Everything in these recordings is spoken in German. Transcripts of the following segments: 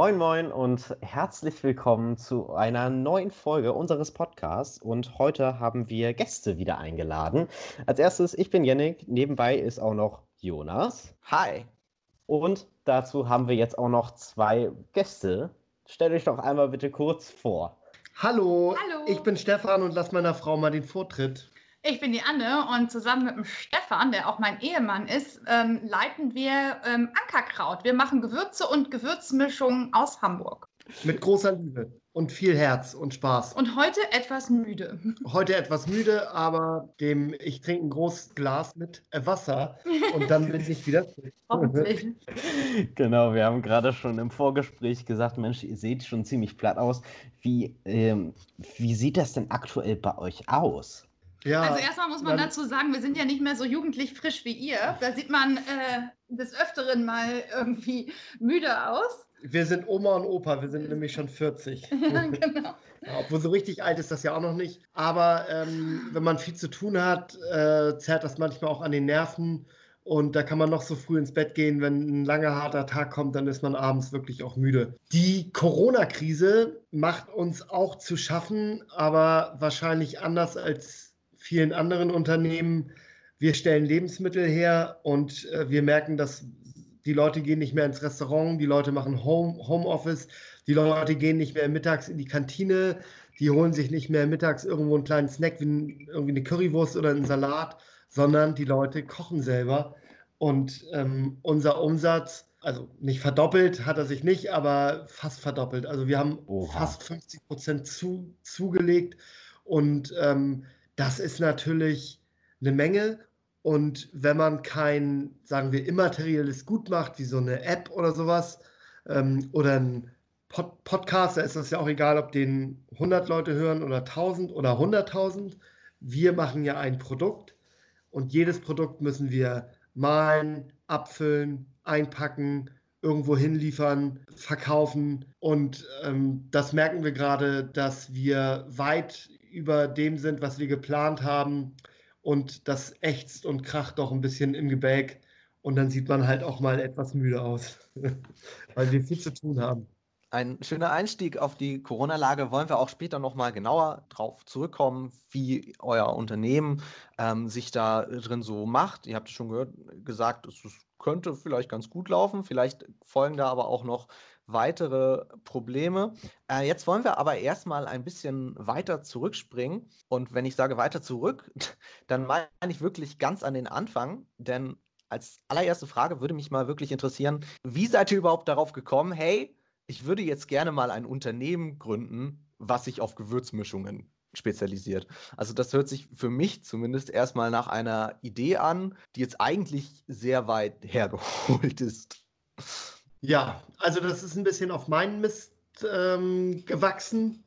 Moin Moin und herzlich willkommen zu einer neuen Folge unseres Podcasts. Und heute haben wir Gäste wieder eingeladen. Als erstes, ich bin Yannick, nebenbei ist auch noch Jonas. Hi. Und dazu haben wir jetzt auch noch zwei Gäste. Stellt euch doch einmal bitte kurz vor. Hallo, Hallo. ich bin Stefan und lass meiner Frau mal den Vortritt. Ich bin die Anne und zusammen mit dem Stefan, der auch mein Ehemann ist, ähm, leiten wir ähm, Ankerkraut. Wir machen Gewürze und Gewürzmischungen aus Hamburg. Mit großer Liebe und viel Herz und Spaß. Und heute etwas müde. Heute etwas müde, aber dem ich trinke ein großes Glas mit Wasser und dann bin ich wieder Hoffentlich. Genau, wir haben gerade schon im Vorgespräch gesagt, Mensch, ihr seht schon ziemlich platt aus. Wie, ähm, wie sieht das denn aktuell bei euch aus? Ja, also erstmal muss man dazu sagen, wir sind ja nicht mehr so jugendlich frisch wie ihr. Da sieht man äh, des Öfteren mal irgendwie müde aus. Wir sind Oma und Opa, wir sind nämlich schon 40. genau. Ja, obwohl so richtig alt ist das ja auch noch nicht. Aber ähm, wenn man viel zu tun hat, äh, zerrt das manchmal auch an den Nerven. Und da kann man noch so früh ins Bett gehen, wenn ein langer, harter Tag kommt, dann ist man abends wirklich auch müde. Die Corona-Krise macht uns auch zu schaffen, aber wahrscheinlich anders als vielen anderen Unternehmen. Wir stellen Lebensmittel her und äh, wir merken, dass die Leute gehen nicht mehr ins Restaurant, die Leute machen Home, Homeoffice, die Leute gehen nicht mehr mittags in die Kantine, die holen sich nicht mehr mittags irgendwo einen kleinen Snack wie irgendwie eine Currywurst oder einen Salat, sondern die Leute kochen selber. Und ähm, unser Umsatz, also nicht verdoppelt hat er sich nicht, aber fast verdoppelt. Also wir haben Oha. fast 50 Prozent zu, zugelegt und ähm, das ist natürlich eine Menge. Und wenn man kein, sagen wir, immaterielles Gut macht, wie so eine App oder sowas, ähm, oder ein Pod Podcast, da ist das ja auch egal, ob den 100 Leute hören oder 1000 oder 100.000. Wir machen ja ein Produkt und jedes Produkt müssen wir malen, abfüllen, einpacken, irgendwo hinliefern, verkaufen. Und ähm, das merken wir gerade, dass wir weit über dem sind, was wir geplant haben. Und das ächzt und kracht doch ein bisschen im Gebäck. Und dann sieht man halt auch mal etwas müde aus, weil wir viel zu tun haben. Ein schöner Einstieg auf die Corona-Lage. Wollen wir auch später nochmal genauer drauf zurückkommen, wie euer Unternehmen ähm, sich da drin so macht. Ihr habt es schon gehört, gesagt, es könnte vielleicht ganz gut laufen. Vielleicht folgen da aber auch noch weitere Probleme. Äh, jetzt wollen wir aber erstmal ein bisschen weiter zurückspringen. Und wenn ich sage weiter zurück, dann meine ich wirklich ganz an den Anfang. Denn als allererste Frage würde mich mal wirklich interessieren, wie seid ihr überhaupt darauf gekommen, hey, ich würde jetzt gerne mal ein Unternehmen gründen, was sich auf Gewürzmischungen spezialisiert. Also das hört sich für mich zumindest erstmal nach einer Idee an, die jetzt eigentlich sehr weit hergeholt ist. Ja, also das ist ein bisschen auf meinen Mist ähm, gewachsen.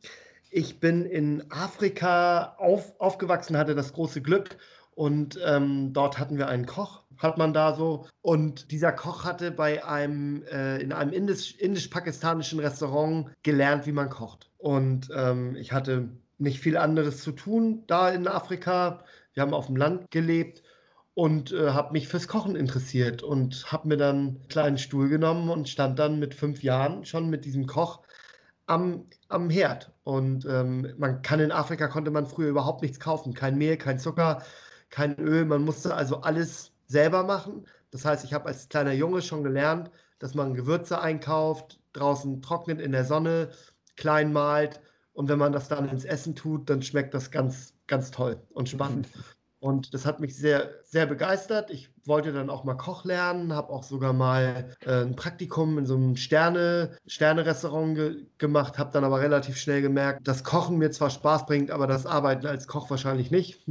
Ich bin in Afrika auf, aufgewachsen, hatte das große Glück und ähm, dort hatten wir einen Koch, hat man da so. Und dieser Koch hatte bei einem, äh, in einem indisch-pakistanischen Restaurant gelernt, wie man kocht. Und ähm, ich hatte nicht viel anderes zu tun da in Afrika. Wir haben auf dem Land gelebt und äh, habe mich fürs Kochen interessiert und habe mir dann einen kleinen Stuhl genommen und stand dann mit fünf Jahren schon mit diesem Koch am, am Herd. Und ähm, man kann in Afrika konnte man früher überhaupt nichts kaufen, kein Mehl, kein Zucker, kein Öl. Man musste also alles selber machen. Das heißt, ich habe als kleiner Junge schon gelernt, dass man Gewürze einkauft, draußen trocknet in der Sonne, klein malt und wenn man das dann ins Essen tut, dann schmeckt das ganz, ganz toll und spannend. Und das hat mich sehr, sehr begeistert. Ich wollte dann auch mal Koch lernen, habe auch sogar mal äh, ein Praktikum in so einem Sterne, Sterne-Restaurant ge gemacht, habe dann aber relativ schnell gemerkt, dass Kochen mir zwar Spaß bringt, aber das Arbeiten als Koch wahrscheinlich nicht.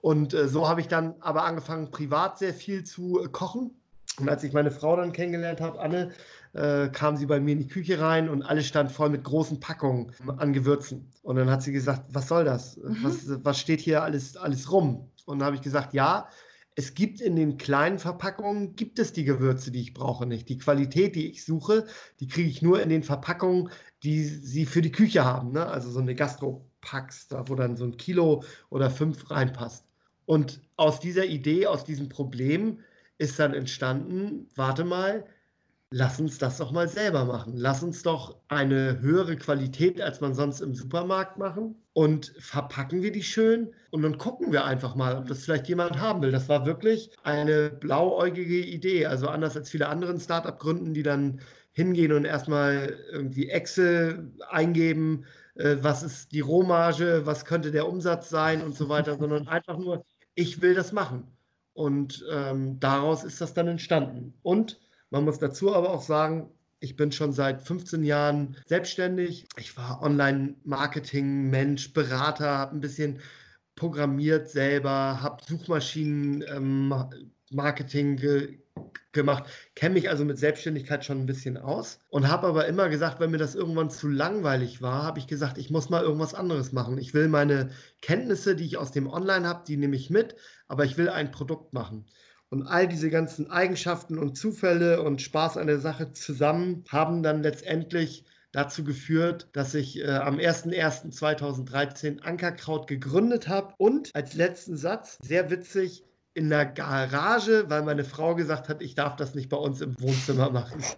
Und äh, so habe ich dann aber angefangen, privat sehr viel zu äh, kochen. Und als ich meine Frau dann kennengelernt habe, Anne, äh, kam sie bei mir in die Küche rein und alles stand voll mit großen Packungen an Gewürzen. Und dann hat sie gesagt, was soll das? Mhm. Was, was steht hier alles, alles rum? Und dann habe ich gesagt, ja, es gibt in den kleinen Verpackungen, gibt es die Gewürze, die ich brauche nicht. Die Qualität, die ich suche, die kriege ich nur in den Verpackungen, die sie für die Küche haben. Ne? Also so eine Gastropacks, da wo dann so ein Kilo oder fünf reinpasst. Und aus dieser Idee, aus diesem Problem ist dann entstanden, warte mal, lass uns das doch mal selber machen. Lass uns doch eine höhere Qualität, als man sonst im Supermarkt machen. Und verpacken wir die schön und dann gucken wir einfach mal, ob das vielleicht jemand haben will. Das war wirklich eine blauäugige Idee. Also anders als viele anderen Startup-Gründen, die dann hingehen und erstmal irgendwie Excel eingeben, äh, was ist die Rohmarge, was könnte der Umsatz sein und so weiter, sondern einfach nur, ich will das machen. Und ähm, daraus ist das dann entstanden. Und man muss dazu aber auch sagen, ich bin schon seit 15 Jahren selbstständig. Ich war Online-Marketing-Mensch, Berater, habe ein bisschen programmiert selber, habe Suchmaschinen-Marketing ähm, ge gemacht, kenne mich also mit Selbstständigkeit schon ein bisschen aus und habe aber immer gesagt, wenn mir das irgendwann zu langweilig war, habe ich gesagt, ich muss mal irgendwas anderes machen. Ich will meine Kenntnisse, die ich aus dem Online habe, die nehme ich mit, aber ich will ein Produkt machen. Und all diese ganzen Eigenschaften und Zufälle und Spaß an der Sache zusammen haben dann letztendlich dazu geführt, dass ich äh, am 01.01.2013 Ankerkraut gegründet habe. Und als letzten Satz, sehr witzig, in der Garage, weil meine Frau gesagt hat, ich darf das nicht bei uns im Wohnzimmer machen.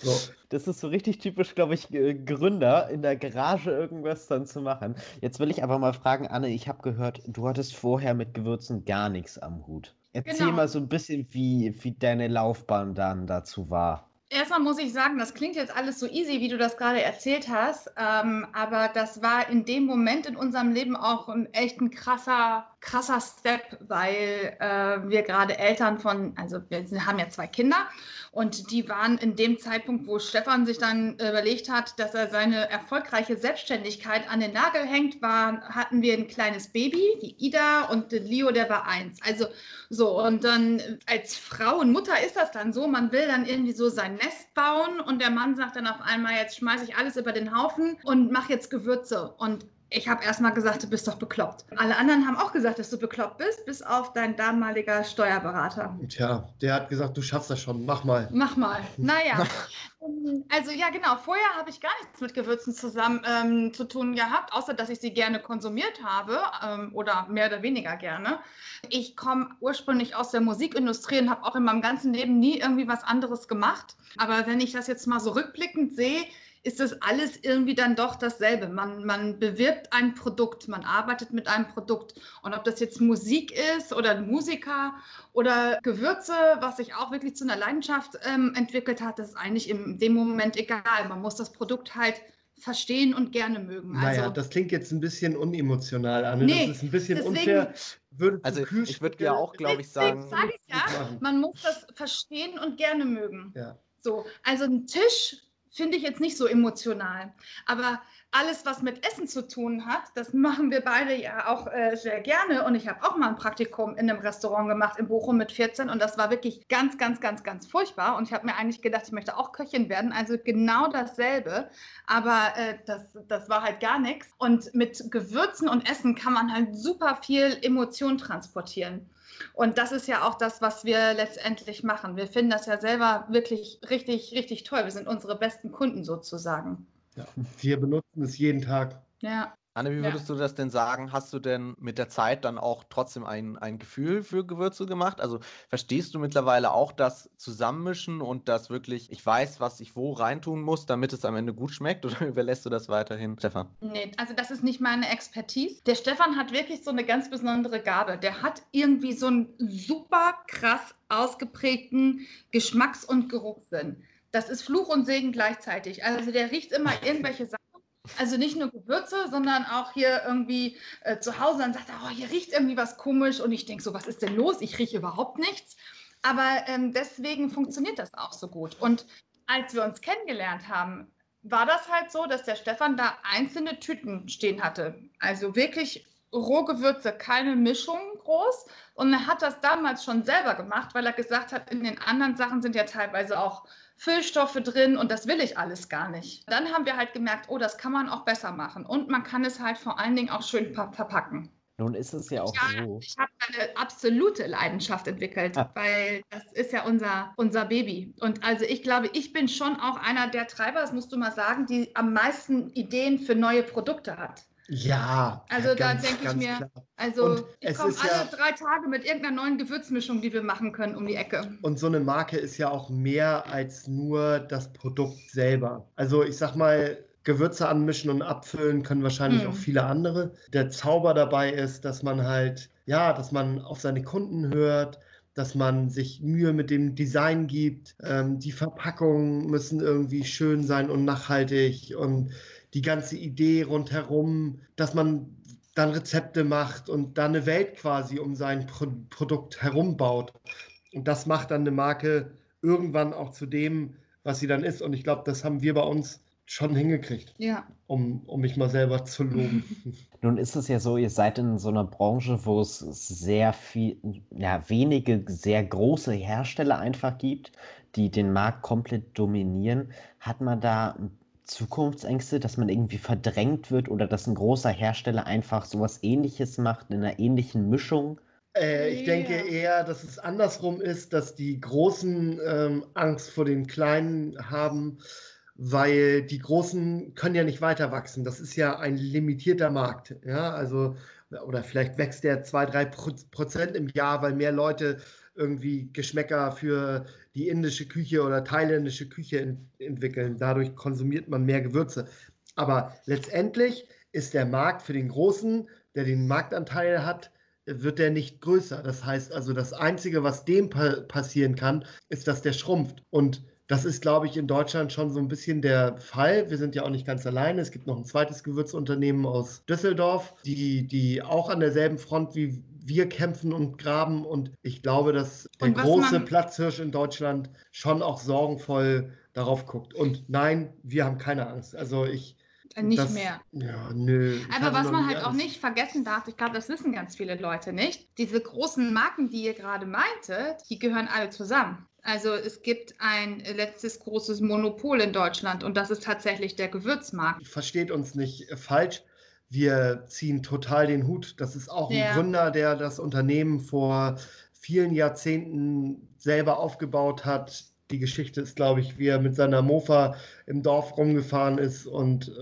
So. Das ist so richtig typisch, glaube ich, Gründer, in der Garage irgendwas dann zu machen. Jetzt will ich aber mal fragen, Anne, ich habe gehört, du hattest vorher mit Gewürzen gar nichts am Hut. Erzähl genau. mal so ein bisschen, wie, wie deine Laufbahn dann dazu war. Erstmal muss ich sagen, das klingt jetzt alles so easy, wie du das gerade erzählt hast, ähm, aber das war in dem Moment in unserem Leben auch ein echt ein krasser, krasser Step, weil äh, wir gerade Eltern von, also wir haben ja zwei Kinder und die waren in dem Zeitpunkt, wo Stefan sich dann überlegt hat, dass er seine erfolgreiche Selbstständigkeit an den Nagel hängt, war, hatten wir ein kleines Baby, die Ida und den Leo, der war eins. Also so, und dann als Frau und Mutter ist das dann so, man will dann irgendwie so sein Nest bauen und der Mann sagt dann auf einmal, jetzt schmeiße ich alles über den Haufen und mache jetzt Gewürze. Und ich habe erstmal gesagt, du bist doch bekloppt. Alle anderen haben auch gesagt, dass du bekloppt bist, bis auf dein damaliger Steuerberater. Tja, der hat gesagt, du schaffst das schon, mach mal. Mach mal. Naja. also ja, genau. Vorher habe ich gar nichts mit Gewürzen zusammen ähm, zu tun gehabt, außer dass ich sie gerne konsumiert habe ähm, oder mehr oder weniger gerne. Ich komme ursprünglich aus der Musikindustrie und habe auch in meinem ganzen Leben nie irgendwie was anderes gemacht. Aber wenn ich das jetzt mal so rückblickend sehe, ist das alles irgendwie dann doch dasselbe. Man, man bewirbt ein Produkt, man arbeitet mit einem Produkt. Und ob das jetzt Musik ist oder ein Musiker oder Gewürze, was sich auch wirklich zu einer Leidenschaft ähm, entwickelt hat, das ist eigentlich in dem Moment egal. Man muss das Produkt halt verstehen und gerne mögen. Also, naja, das klingt jetzt ein bisschen unemotional an. Nee, das ist ein bisschen deswegen, unfair. Würde also ich würde ja auch, glaube ich, sagen. Sag ich ja, man muss das verstehen und gerne mögen. Ja. So, also ein Tisch finde ich jetzt nicht so emotional. Aber alles, was mit Essen zu tun hat, das machen wir beide ja auch äh, sehr gerne. Und ich habe auch mal ein Praktikum in einem Restaurant gemacht in Bochum mit 14 und das war wirklich ganz, ganz, ganz, ganz furchtbar. Und ich habe mir eigentlich gedacht, ich möchte auch Köchin werden. Also genau dasselbe. Aber äh, das, das war halt gar nichts. Und mit Gewürzen und Essen kann man halt super viel Emotion transportieren. Und das ist ja auch das, was wir letztendlich machen. Wir finden das ja selber wirklich richtig, richtig toll. Wir sind unsere besten Kunden sozusagen. Ja, wir benutzen es jeden Tag. Ja. Anne, wie würdest ja. du das denn sagen? Hast du denn mit der Zeit dann auch trotzdem ein, ein Gefühl für Gewürze gemacht? Also verstehst du mittlerweile auch das Zusammenmischen und das wirklich, ich weiß, was ich wo reintun muss, damit es am Ende gut schmeckt? Oder überlässt du das weiterhin, Stefan? Nee, also das ist nicht meine Expertise. Der Stefan hat wirklich so eine ganz besondere Gabe. Der hat irgendwie so einen super krass ausgeprägten Geschmacks- und Geruchssinn. Das ist Fluch und Segen gleichzeitig. Also der riecht immer irgendwelche Sachen also nicht nur Gewürze, sondern auch hier irgendwie äh, zu Hause dann sagt er, oh, hier riecht irgendwie was komisch und ich denke so, was ist denn los? Ich rieche überhaupt nichts. Aber ähm, deswegen funktioniert das auch so gut. Und als wir uns kennengelernt haben, war das halt so, dass der Stefan da einzelne Tüten stehen hatte. Also wirklich Rohgewürze, keine Mischung groß. Und er hat das damals schon selber gemacht, weil er gesagt hat, in den anderen Sachen sind ja teilweise auch Füllstoffe drin und das will ich alles gar nicht. Dann haben wir halt gemerkt, oh, das kann man auch besser machen und man kann es halt vor allen Dingen auch schön verpacken. Nun ist es ja auch ja, so. Ich habe eine absolute Leidenschaft entwickelt, ah. weil das ist ja unser, unser Baby. Und also ich glaube, ich bin schon auch einer der Treiber, das musst du mal sagen, die am meisten Ideen für neue Produkte hat. Ja. Also da denke ich mir, klar. also ich komme alle ja, drei Tage mit irgendeiner neuen Gewürzmischung, die wir machen können, um die Ecke. Und so eine Marke ist ja auch mehr als nur das Produkt selber. Also ich sag mal, Gewürze anmischen und abfüllen können wahrscheinlich hm. auch viele andere. Der Zauber dabei ist, dass man halt, ja, dass man auf seine Kunden hört, dass man sich Mühe mit dem Design gibt. Ähm, die Verpackungen müssen irgendwie schön sein und nachhaltig und die ganze Idee rundherum, dass man dann Rezepte macht und dann eine Welt quasi um sein Pro Produkt herum baut. Und das macht dann eine Marke irgendwann auch zu dem, was sie dann ist. Und ich glaube, das haben wir bei uns schon hingekriegt. Ja. Um, um mich mal selber zu loben. Nun ist es ja so, ihr seid in so einer Branche, wo es sehr viel, ja, wenige sehr große Hersteller einfach gibt, die den Markt komplett dominieren. Hat man da Zukunftsängste, dass man irgendwie verdrängt wird oder dass ein großer Hersteller einfach sowas ähnliches macht, in einer ähnlichen Mischung? Äh, ich denke eher, dass es andersrum ist, dass die Großen ähm, Angst vor den Kleinen haben, weil die Großen können ja nicht weiter wachsen. Das ist ja ein limitierter Markt. Ja, also, oder vielleicht wächst der 2, 3 Prozent im Jahr, weil mehr Leute irgendwie Geschmäcker für die indische Küche oder thailändische Küche ent entwickeln. Dadurch konsumiert man mehr Gewürze. Aber letztendlich ist der Markt für den Großen, der den Marktanteil hat, wird der nicht größer. Das heißt also, das Einzige, was dem pa passieren kann, ist, dass der schrumpft. Und das ist, glaube ich, in Deutschland schon so ein bisschen der Fall. Wir sind ja auch nicht ganz alleine. Es gibt noch ein zweites Gewürzunternehmen aus Düsseldorf, die, die auch an derselben Front wie wir kämpfen und graben. Und ich glaube, dass der große Platzhirsch in Deutschland schon auch sorgenvoll darauf guckt. Und nein, wir haben keine Angst. Also ich. Äh, nicht das, mehr. Ja, nö. Aber was man halt Angst. auch nicht vergessen darf, ich glaube, das wissen ganz viele Leute nicht, diese großen Marken, die ihr gerade meintet, die gehören alle zusammen. Also es gibt ein letztes großes Monopol in Deutschland und das ist tatsächlich der Gewürzmarkt. Versteht uns nicht falsch. Wir ziehen total den Hut. Das ist auch ein ja. Gründer, der das Unternehmen vor vielen Jahrzehnten selber aufgebaut hat, die Geschichte ist, glaube ich, wie er mit seiner Mofa im Dorf rumgefahren ist und äh,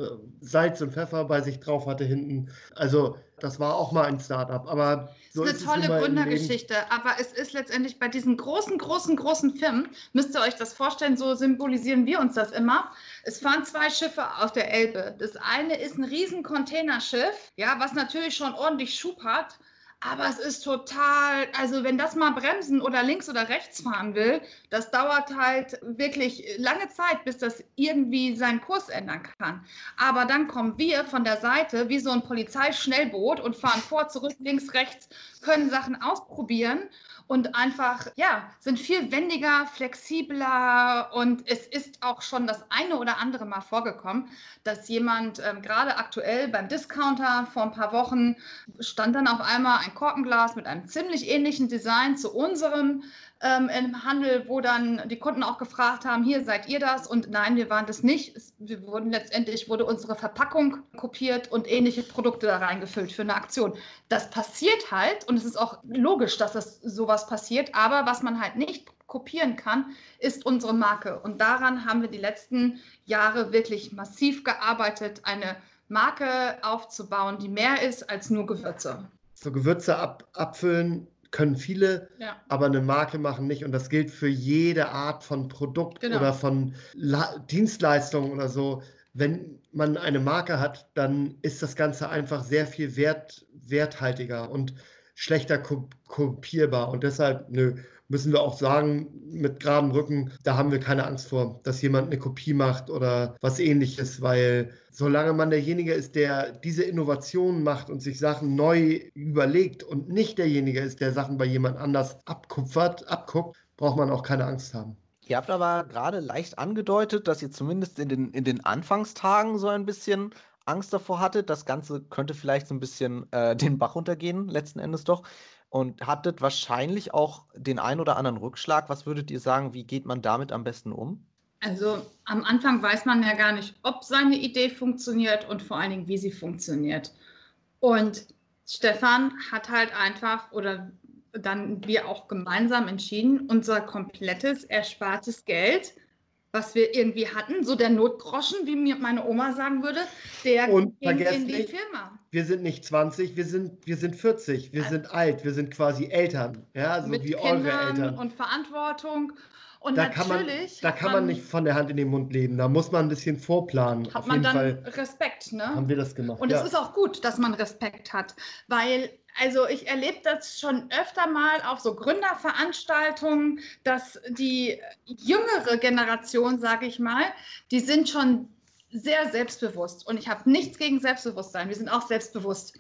Salz und Pfeffer bei sich drauf hatte hinten. Also das war auch mal ein Startup. Aber so das ist eine tolle Gründergeschichte. Aber es ist letztendlich bei diesen großen, großen, großen Firmen, müsst ihr euch das vorstellen, so symbolisieren wir uns das immer. Es fahren zwei Schiffe auf der Elbe. Das eine ist ein riesen Containerschiff, ja, was natürlich schon ordentlich Schub hat. Aber es ist total, also wenn das mal bremsen oder links oder rechts fahren will, das dauert halt wirklich lange Zeit, bis das irgendwie seinen Kurs ändern kann. Aber dann kommen wir von der Seite wie so ein Polizeischnellboot und fahren vor, zurück, links, rechts, können Sachen ausprobieren und einfach, ja, sind viel wendiger, flexibler und es ist auch schon das eine oder andere Mal vorgekommen, dass jemand ähm, gerade aktuell beim Discounter vor ein paar Wochen stand dann auf einmal ein Korkenglas mit einem ziemlich ähnlichen Design zu unserem ähm, im Handel, wo dann die Kunden auch gefragt haben, hier seid ihr das? Und nein, wir waren das nicht. Es, wir wurden letztendlich wurde unsere Verpackung kopiert und ähnliche Produkte da reingefüllt für eine Aktion. Das passiert halt und es ist auch logisch, dass das sowas passiert. Aber was man halt nicht kopieren kann, ist unsere Marke. Und daran haben wir die letzten Jahre wirklich massiv gearbeitet, eine Marke aufzubauen, die mehr ist als nur Gewürze. So Gewürze ab, abfüllen können viele, ja. aber eine Marke machen nicht. Und das gilt für jede Art von Produkt genau. oder von La Dienstleistung oder so. Wenn man eine Marke hat, dann ist das Ganze einfach sehr viel wert, werthaltiger und schlechter kopierbar. Und deshalb, nö, müssen wir auch sagen, mit geradem Rücken, da haben wir keine Angst vor, dass jemand eine Kopie macht oder was ähnliches, weil solange man derjenige ist, der diese Innovationen macht und sich Sachen neu überlegt und nicht derjenige ist, der Sachen bei jemand anders abkupfert, abguckt, braucht man auch keine Angst haben. Ihr habt aber gerade leicht angedeutet, dass ihr zumindest in den, in den Anfangstagen so ein bisschen Angst davor hattet. Das Ganze könnte vielleicht so ein bisschen äh, den Bach runtergehen, letzten Endes doch und hattet wahrscheinlich auch den ein oder anderen Rückschlag. Was würdet ihr sagen, wie geht man damit am besten um? Also am Anfang weiß man ja gar nicht, ob seine Idee funktioniert und vor allen Dingen, wie sie funktioniert. Und Stefan hat halt einfach oder dann wir auch gemeinsam entschieden, unser komplettes erspartes Geld was wir irgendwie hatten. So der Notgroschen, wie mir meine Oma sagen würde, der Und ging in die nicht, Firma. Wir sind nicht 20, wir sind, wir sind 40, wir sind alt, wir sind quasi Eltern, ja, so mit wie eure Kindern Eltern. und Verantwortung. Und Da kann man, natürlich da kann man nicht von der Hand in den Mund leben, da muss man ein bisschen vorplanen. hat Auf man dann Fall Respekt, ne? haben wir das gemacht. Und ja. es ist auch gut, dass man Respekt hat, weil, also ich erlebe das schon öfter mal auf so Gründerveranstaltungen, dass die jüngere Generation, sage ich mal, die sind schon sehr selbstbewusst. Und ich habe nichts gegen Selbstbewusstsein. Wir sind auch selbstbewusst.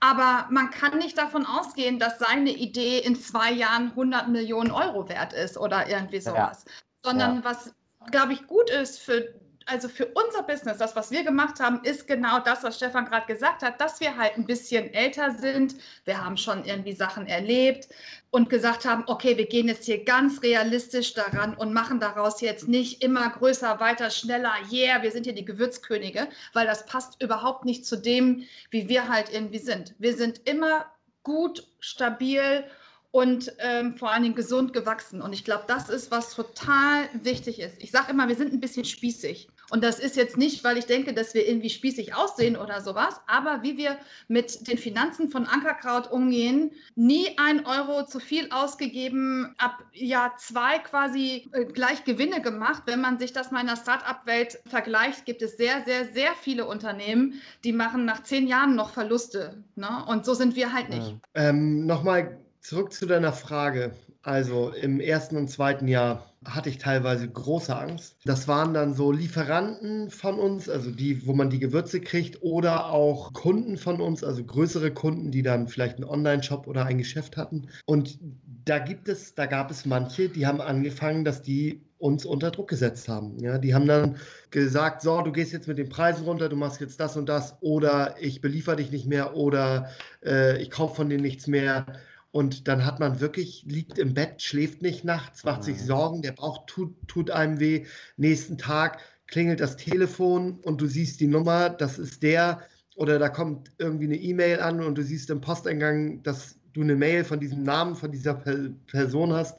Aber man kann nicht davon ausgehen, dass seine Idee in zwei Jahren 100 Millionen Euro wert ist oder irgendwie sowas. Sondern was, glaube ich, gut ist für also für unser Business, das, was wir gemacht haben, ist genau das, was Stefan gerade gesagt hat, dass wir halt ein bisschen älter sind. Wir haben schon irgendwie Sachen erlebt und gesagt haben, okay, wir gehen jetzt hier ganz realistisch daran und machen daraus jetzt nicht immer größer, weiter, schneller, yeah, wir sind hier die Gewürzkönige, weil das passt überhaupt nicht zu dem, wie wir halt irgendwie sind. Wir sind immer gut, stabil und ähm, vor allen Dingen gesund gewachsen. Und ich glaube, das ist, was total wichtig ist. Ich sage immer, wir sind ein bisschen spießig. Und das ist jetzt nicht, weil ich denke, dass wir irgendwie spießig aussehen oder sowas, aber wie wir mit den Finanzen von Ankerkraut umgehen, nie ein Euro zu viel ausgegeben, ab Jahr zwei quasi äh, gleich Gewinne gemacht. Wenn man sich das mal in der Start-up-Welt vergleicht, gibt es sehr, sehr, sehr viele Unternehmen, die machen nach zehn Jahren noch Verluste. Ne? Und so sind wir halt nicht. Ähm, Nochmal zurück zu deiner Frage. Also im ersten und zweiten Jahr hatte ich teilweise große Angst. Das waren dann so Lieferanten von uns, also die, wo man die Gewürze kriegt, oder auch Kunden von uns, also größere Kunden, die dann vielleicht einen Online-Shop oder ein Geschäft hatten. Und da gibt es, da gab es manche, die haben angefangen, dass die uns unter Druck gesetzt haben. Ja, die haben dann gesagt, so, du gehst jetzt mit den Preisen runter, du machst jetzt das und das, oder ich beliefer dich nicht mehr, oder äh, ich kaufe von dir nichts mehr. Und dann hat man wirklich, liegt im Bett, schläft nicht nachts, macht sich Mhm. Sorgen, der Bauch tut, tut einem weh. Nächsten Tag klingelt das Telefon und du siehst die Nummer, das ist der. Oder da kommt irgendwie eine E-Mail an und du siehst im Posteingang, dass du eine Mail von diesem Namen, von dieser Per- Person hast.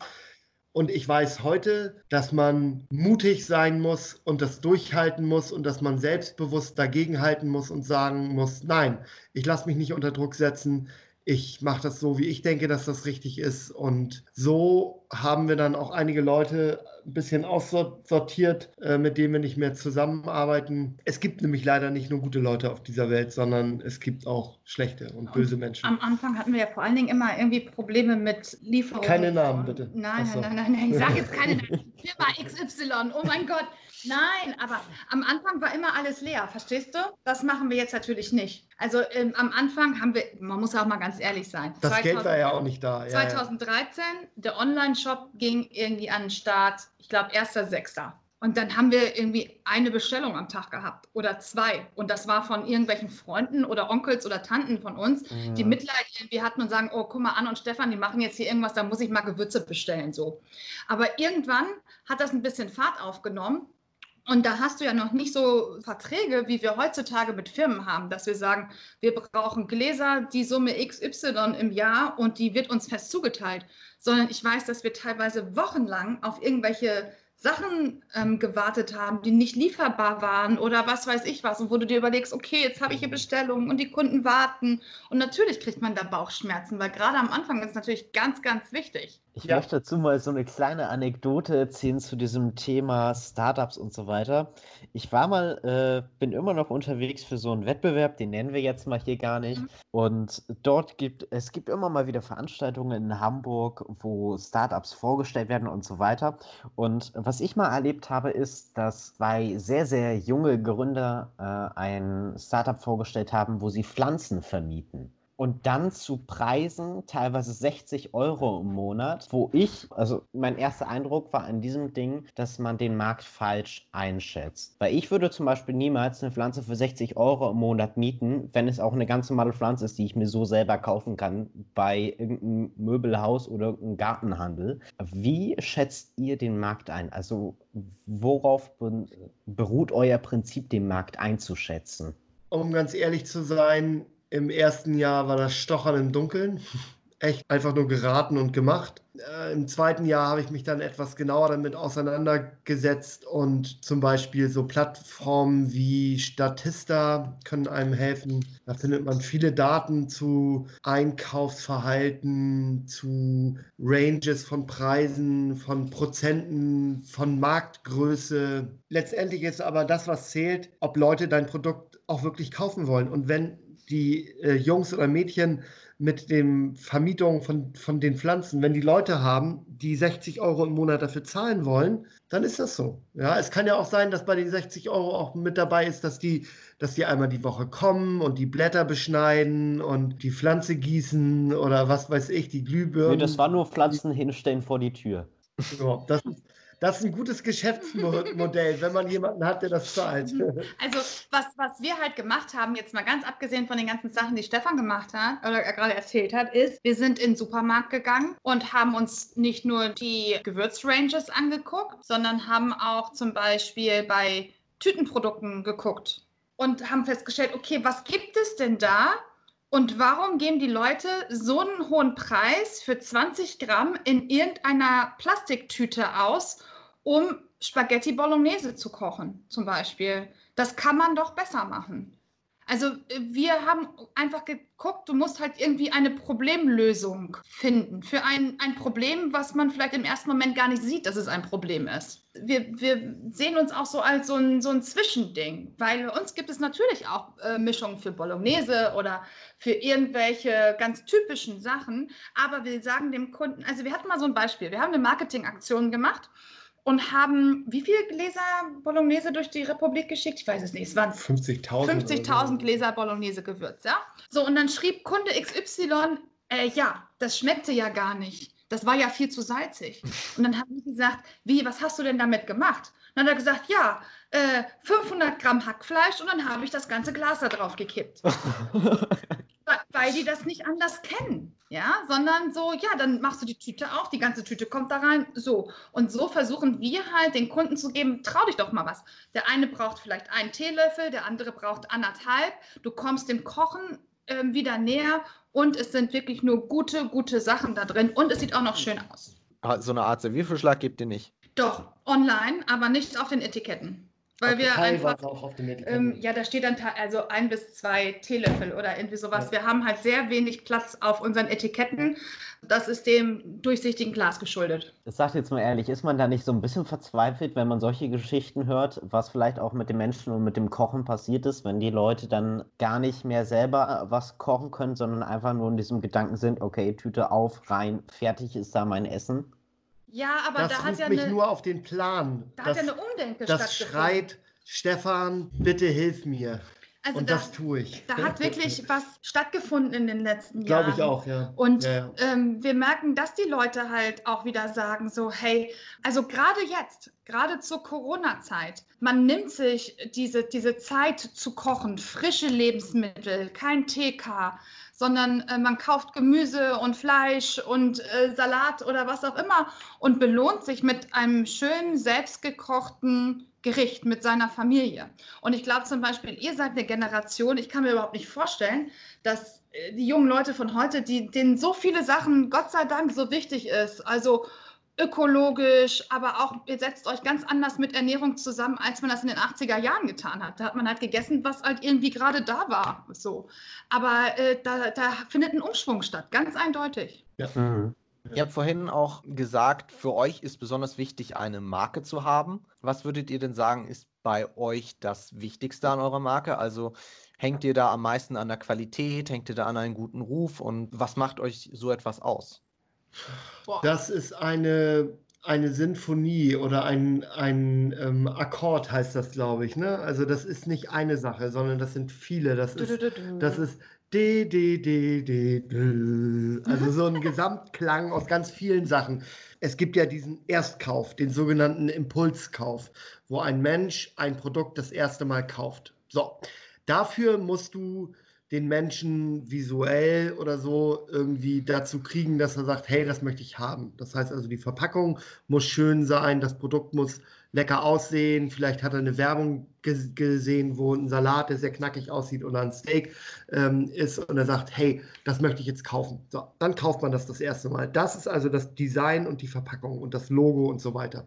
Und ich weiß heute, dass man mutig sein muss und das durchhalten muss und dass man selbstbewusst dagegenhalten muss und sagen muss, nein, ich lasse mich nicht unter Druck setzen. Ich mache das so, wie ich denke, dass das richtig ist. Und so haben wir dann auch einige Leute ein bisschen aussortiert, äh, mit denen wir nicht mehr zusammenarbeiten. Es gibt nämlich leider nicht nur gute Leute auf dieser Welt, sondern es gibt auch schlechte und böse Menschen. Am Anfang hatten wir ja vor allen Dingen immer irgendwie Probleme mit Lieferungen. Keine Namen, bitte. Nein, so. nein, nein, nein. Ich sage jetzt keine Namen. Firma XY. Oh mein Gott. Nein, aber am Anfang war immer alles leer, verstehst du? Das machen wir jetzt natürlich nicht. Also ähm, am Anfang haben wir, man muss auch mal ganz ehrlich sein. Das Geld war ja auch nicht da. Ja, ja. 2013, der Online-Shop ging irgendwie an den Start, ich glaube, 1.6. Und dann haben wir irgendwie eine Bestellung am Tag gehabt oder zwei. Und das war von irgendwelchen Freunden oder Onkels oder Tanten von uns, die Mhm. Mitleid irgendwie hatten und sagen, oh, guck mal, Anne und Stefan, die machen jetzt hier irgendwas, da muss ich mal Gewürze bestellen. So. Aber irgendwann hat das ein bisschen Fahrt aufgenommen. Und da hast du ja noch nicht so Verträge, wie wir heutzutage mit Firmen haben, dass wir sagen, wir brauchen Gläser, die Summe XY im Jahr und die wird uns fest zugeteilt. Sondern ich weiß, dass wir teilweise wochenlang auf irgendwelche Sachen ähm, gewartet haben, die nicht lieferbar waren oder was weiß ich was. Und wo du dir überlegst, okay, jetzt habe ich hier Bestellungen und die Kunden warten. Und natürlich kriegt man da Bauchschmerzen, weil gerade am Anfang ist es natürlich ganz, ganz wichtig. Ich Ja. möchte dazu mal so eine kleine Anekdote erzählen zu diesem Thema Startups und so weiter. Ich war mal, äh, bin immer noch unterwegs für so einen Wettbewerb, den nennen wir jetzt mal hier gar nicht. Mhm. Und dort gibt es gibt immer mal wieder Veranstaltungen in Hamburg, wo Startups vorgestellt werden und so weiter. Und was ich mal erlebt habe, ist, dass zwei sehr, sehr junge Gründer äh, ein Startup vorgestellt haben, wo sie Pflanzen vermieten. Und dann zu Preisen, teilweise 60 Euro im Monat, wo ich, also mein erster Eindruck war an diesem Ding, dass man den Markt falsch einschätzt. Weil ich würde zum Beispiel niemals eine Pflanze für 60 Euro im Monat mieten, wenn es auch eine ganz normale Pflanze ist, die ich mir so selber kaufen kann bei irgendeinem Möbelhaus oder irgendeinem Gartenhandel. Wie schätzt ihr den Markt ein? Also worauf be- beruht euer Prinzip, den Markt einzuschätzen? Um ganz ehrlich zu sein, im ersten Jahr war das Stochern im Dunkeln. echt einfach nur geraten und gemacht. Äh, Im zweiten Jahr habe ich mich dann etwas genauer damit auseinandergesetzt und zum Beispiel so Plattformen wie Statista können einem helfen. Da findet man viele Daten zu Einkaufsverhalten, zu Ranges von Preisen, von Prozenten, von Marktgröße. Letztendlich ist aber das, was zählt, ob Leute dein Produkt auch wirklich kaufen wollen. Und wenn die äh, Jungs oder Mädchen mit dem Vermietung von, von den Pflanzen, wenn die Leute haben, die 60 Euro im Monat dafür zahlen wollen, dann ist das so. Ja, es kann ja auch sein, dass bei den 60 Euro auch mit dabei ist, dass die, dass die einmal die Woche kommen und die Blätter beschneiden und die Pflanze gießen oder was weiß ich, die Glühbirnen. Nee, das war nur Pflanzen hinstellen vor die Tür. Ja, das, das ist ein gutes Geschäftsmodell, wenn man jemanden hat, der das zahlt. Also was, was wir halt gemacht haben, jetzt mal ganz abgesehen von den ganzen Sachen, die Stefan gemacht hat oder er gerade erzählt hat, ist, wir sind in den Supermarkt gegangen und haben uns nicht nur die Gewürzranges angeguckt, sondern haben auch zum Beispiel bei Tütenprodukten geguckt und haben festgestellt, okay, was gibt es denn da, und warum geben die Leute so einen hohen Preis für 20 Gramm in irgendeiner Plastiktüte aus, um Spaghetti Bolognese zu kochen, zum Beispiel? Das kann man doch besser machen. Also wir haben einfach geguckt, du musst halt irgendwie eine Problemlösung finden für ein, ein Problem, was man vielleicht im ersten Moment gar nicht sieht, dass es ein Problem ist. Wir, wir sehen uns auch so als so ein, so ein Zwischending, weil bei uns gibt es natürlich auch äh, Mischungen für Bolognese oder für irgendwelche ganz typischen Sachen, aber wir sagen dem Kunden, also wir hatten mal so ein Beispiel, wir haben eine Marketingaktion gemacht und haben wie viele Gläser Bolognese durch die Republik geschickt? Ich weiß es nicht. Es waren 50.000 50.000 Gläser Bolognese gewürzt, ja? So, und dann schrieb Kunde XY, äh, ja, das schmeckte ja gar nicht. Das war ja viel zu salzig. Und dann haben die gesagt, wie, was hast du denn damit gemacht? Und dann hat er gesagt, ja, äh, 500 Gramm Hackfleisch und dann habe ich das ganze Glas da drauf gekippt. weil die das nicht anders kennen, ja, sondern so, ja, dann machst du die Tüte auf, die ganze Tüte kommt da rein, so. Und so versuchen wir halt den Kunden zu geben, trau dich doch mal was. Der eine braucht vielleicht einen Teelöffel, der andere braucht anderthalb. Du kommst dem Kochen äh, wieder näher und es sind wirklich nur gute, gute Sachen da drin und es sieht auch noch schön aus. Ah, so eine Art Servierverschlag gibt ihr nicht? Doch, online, aber nicht auf den Etiketten. Weil wir einfach, auch auf dem ähm, ja, da steht dann also ein bis zwei Teelöffel oder irgendwie sowas. Ja. Wir haben halt sehr wenig Platz auf unseren Etiketten. Das ist dem durchsichtigen Glas geschuldet. Das sagt jetzt mal ehrlich, ist man da nicht so ein bisschen verzweifelt, wenn man solche Geschichten hört, was vielleicht auch mit den Menschen und mit dem Kochen passiert ist, wenn die Leute dann gar nicht mehr selber äh, was kochen können, sondern einfach nur in diesem Gedanken sind, okay, Tüte auf, rein, fertig ist da mein Essen? Ja, aber das da hat ja mich eine, nur auf den Plan. Da das, hat ja eine Umdenke Das schreit, Stefan, bitte hilf mir. Also und da, das tue ich. Da hat wirklich was stattgefunden in den letzten Jahren. Glaube ich auch, ja. Und ja, ja. Ähm, wir merken, dass die Leute halt auch wieder sagen, so, hey, also gerade jetzt, gerade zur Corona-Zeit, man nimmt sich diese, diese Zeit zu kochen, frische Lebensmittel, kein TK, sondern äh, man kauft Gemüse und Fleisch und äh, Salat oder was auch immer und belohnt sich mit einem schönen, selbstgekochten Gericht mit seiner Familie. Und ich glaube zum Beispiel, ihr seid eine Generation, ich kann mir überhaupt nicht vorstellen, dass äh, die jungen Leute von heute, die, denen so viele Sachen, Gott sei Dank, so wichtig ist, also ökologisch, aber auch ihr setzt euch ganz anders mit Ernährung zusammen, als man das in den 80er Jahren getan hat. Da hat man halt gegessen, was halt irgendwie gerade da war. So. Aber äh, da, da, findet ein Umschwung statt, ganz eindeutig. Ja. Mhm. Ihr habt vorhin auch gesagt, für euch ist besonders wichtig, eine Marke zu haben. Was würdet ihr denn sagen, ist bei euch das Wichtigste an eurer Marke? Also hängt ihr da am meisten an der Qualität, hängt ihr da an einen guten Ruf und was macht euch so etwas aus? Das ist eine, eine Sinfonie oder ein, ein ähm, Akkord, heißt das, glaube ich. Ne? Also das ist nicht eine Sache, sondern das sind viele. Das ist, das ist D, D, D, D, D. Also so ein Gesamtklang aus ganz vielen Sachen. Es gibt ja diesen Erstkauf, den sogenannten Impulskauf, wo ein Mensch ein Produkt das erste Mal kauft. So, dafür musst du den Menschen visuell oder so irgendwie dazu kriegen, dass er sagt, hey, das möchte ich haben. Das heißt also, die Verpackung muss schön sein, das Produkt muss lecker aussehen. Vielleicht hat er eine Werbung gesehen, wo ein Salat, der sehr knackig aussieht oder ein Steak ähm, ist und er sagt, hey, das möchte ich jetzt kaufen. So, dann kauft man das das erste Mal. Das ist also das Design und die Verpackung und das Logo und so weiter.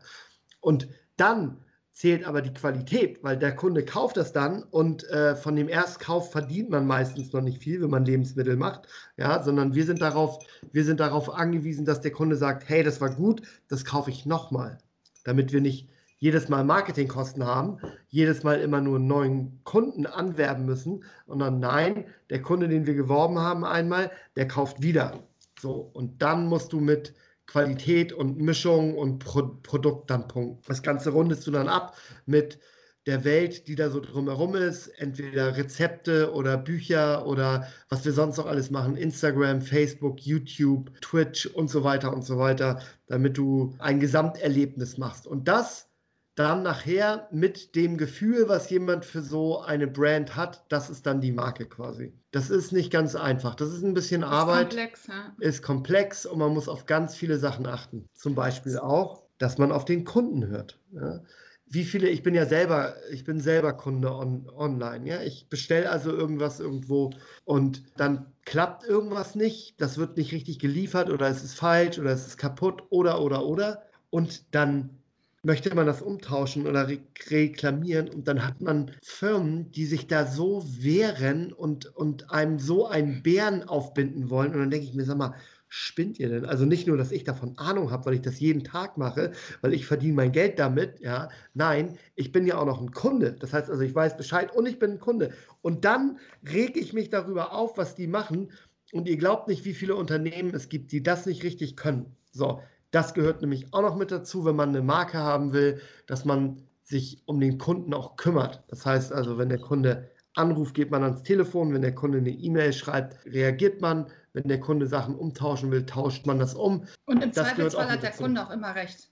Und dann zählt aber die Qualität, weil der Kunde kauft das dann und äh, von dem Erstkauf verdient man meistens noch nicht viel, wenn man Lebensmittel macht, ja, sondern wir sind darauf, wir sind darauf angewiesen, dass der Kunde sagt, hey, das war gut, das kaufe ich nochmal, damit wir nicht jedes Mal Marketingkosten haben, jedes Mal immer nur einen neuen Kunden anwerben müssen, sondern nein, der Kunde, den wir geworben haben einmal, der kauft wieder. So, und dann musst du mit Qualität und Mischung und Pro Produkt dann punkten. Das Ganze rundest du dann ab mit der Welt, die da so drumherum ist, entweder Rezepte oder Bücher oder was wir sonst noch alles machen, Instagram, Facebook, YouTube, Twitch und so weiter und so weiter, damit du ein Gesamterlebnis machst. Und das dann nachher mit dem Gefühl, was jemand für so eine Brand hat, das ist dann die Marke quasi. Das ist nicht ganz einfach. Das ist ein bisschen ist Arbeit. Komplex, ja. Ist komplex und man muss auf ganz viele Sachen achten. Zum Beispiel auch, dass man auf den Kunden hört. Ja. Wie viele, ich bin ja selber, ich bin selber Kunde on, online, ja. Ich bestelle also irgendwas irgendwo und dann klappt irgendwas nicht, das wird nicht richtig geliefert oder es ist falsch oder es ist kaputt oder oder oder. Und dann möchte man das umtauschen oder re reklamieren und dann hat man Firmen, die sich da so wehren und, und einem so einen Bären aufbinden wollen. Und dann denke ich mir, sag mal, spinnt ihr denn? Also nicht nur, dass ich davon Ahnung habe, weil ich das jeden Tag mache, weil ich verdiene mein Geld damit, ja. Nein, ich bin ja auch noch ein Kunde. Das heißt also, ich weiß Bescheid und ich bin ein Kunde. Und dann rege ich mich darüber auf, was die machen. Und ihr glaubt nicht, wie viele Unternehmen es gibt, die das nicht richtig können. So, das gehört nämlich auch noch mit dazu, wenn man eine Marke haben will, dass man sich um den Kunden auch kümmert. Das heißt also, wenn der Kunde anruft, geht man ans Telefon, wenn der Kunde eine E-Mail schreibt, reagiert man, wenn der Kunde Sachen umtauschen will, tauscht man das um. Und im das Zweifelsfall hat der dazu. Kunde auch immer recht,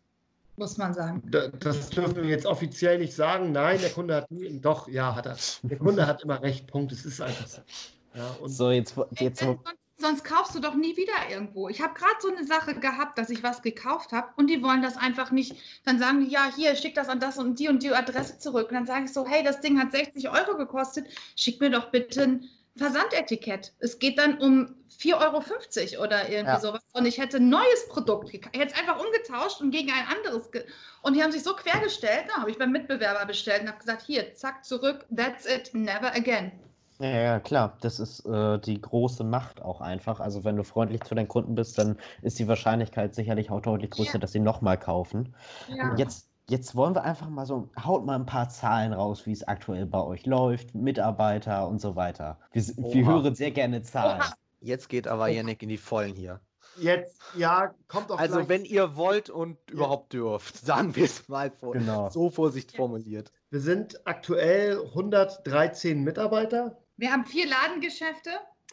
muss man sagen. Das dürfen wir jetzt offiziell nicht sagen. Nein, der Kunde hat nie, doch, ja, hat er. Der Kunde hat immer recht, Punkt. Es ist einfach so. Ja, so, jetzt, jetzt, jetzt sonst kaufst du doch nie wieder irgendwo. Ich habe gerade so eine Sache gehabt, dass ich was gekauft habe und die wollen das einfach nicht. Dann sagen die, ja, hier, schick das an das und die und die Adresse zurück. Und dann sage ich so, hey, das Ding hat 60 Euro gekostet, schick mir doch bitte ein Versandetikett. Es geht dann um 4,50 Euro oder irgendwie ja. sowas. Und ich hätte ein neues Produkt, ich hätte es einfach umgetauscht und gegen ein anderes. und die haben sich so quergestellt, da habe ich beim Mitbewerber bestellt und habe gesagt, hier, zack, zurück, that's it, never again. Ja, ja, klar. Das ist äh, die große Macht auch einfach. Also wenn du freundlich zu deinen Kunden bist, dann ist die Wahrscheinlichkeit sicherlich auch deutlich größer, Ja. dass sie nochmal kaufen. Ja. Jetzt, jetzt wollen wir einfach mal so, haut mal ein paar Zahlen raus, wie es aktuell bei euch läuft, Mitarbeiter und so weiter. Wir, wir hören sehr gerne Zahlen. Oha. Jetzt geht aber Janik in die Vollen hier. Jetzt, ja, kommt auch Also gleich. wenn ihr wollt und überhaupt dürft, sagen wir es mal vor, Genau. so Vorsicht formuliert. Wir sind aktuell 113 Mitarbeiter. Wir haben vier Ladengeschäfte.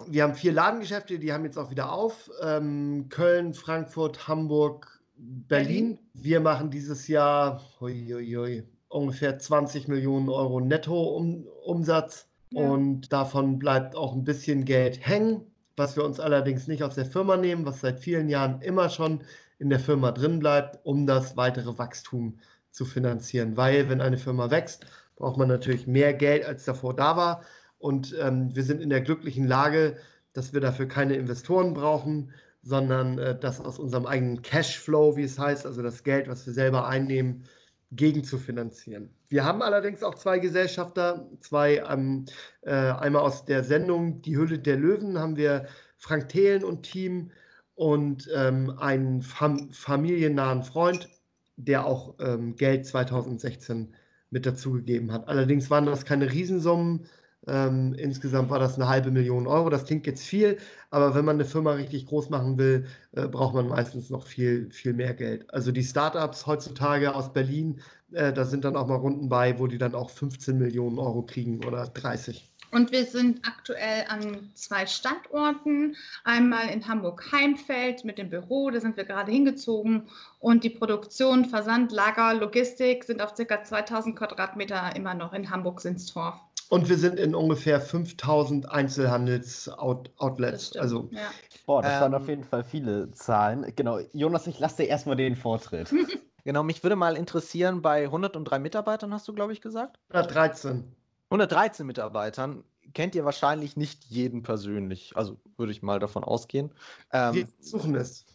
Wir haben vier Ladengeschäfte, die haben jetzt auch wieder auf. Ähm, Köln, Frankfurt, Hamburg, Berlin. Berlin. Wir machen dieses Jahr hui, hui, hui, ungefähr 20 Millionen Euro Netto-Umsatz. Ja. Und davon bleibt auch ein bisschen Geld hängen, was wir uns allerdings nicht aus der Firma nehmen, was seit vielen Jahren immer schon in der Firma drin bleibt, um das weitere Wachstum zu finanzieren. Weil wenn eine Firma wächst, braucht man natürlich mehr Geld, als davor da war. Und ähm, wir sind in der glücklichen Lage, dass wir dafür keine Investoren brauchen, sondern äh, das aus unserem eigenen Cashflow, wie es heißt, also das Geld, was wir selber einnehmen, gegen zu finanzieren. Wir haben allerdings auch zwei Gesellschafter, zwei ähm, äh, einmal aus der Sendung Die Hülle der Löwen haben wir Frank Thelen und Team und ähm, einen fam familiennahen Freund, der auch ähm, Geld 2016 mit dazugegeben hat. Allerdings waren das keine Riesensummen, ähm, insgesamt war das eine halbe Million Euro. Das klingt jetzt viel, aber wenn man eine Firma richtig groß machen will, äh, braucht man meistens noch viel, viel mehr Geld. Also die Startups heutzutage aus Berlin, äh, da sind dann auch mal Runden bei, wo die dann auch 15 Millionen Euro kriegen oder 30. Und wir sind aktuell an zwei Standorten. Einmal in Hamburg-Heimfeld mit dem Büro, da sind wir gerade hingezogen. Und die Produktion, Versand, Lager, Logistik sind auf ca. 2000 Quadratmeter immer noch in Hamburg-Sinstorf. Und wir sind in ungefähr 5000 Einzelhandels-Outlets. Also, ja. Boah, das ähm, waren auf jeden Fall viele Zahlen. Genau, Jonas, ich lasse dir erstmal den Vortritt. Genau, mich würde mal interessieren, bei 103 Mitarbeitern hast du, glaube ich, gesagt? 113. 113 Mitarbeitern kennt ihr wahrscheinlich nicht jeden persönlich. Also würde ich mal davon ausgehen. Ähm, Wir versuchen es.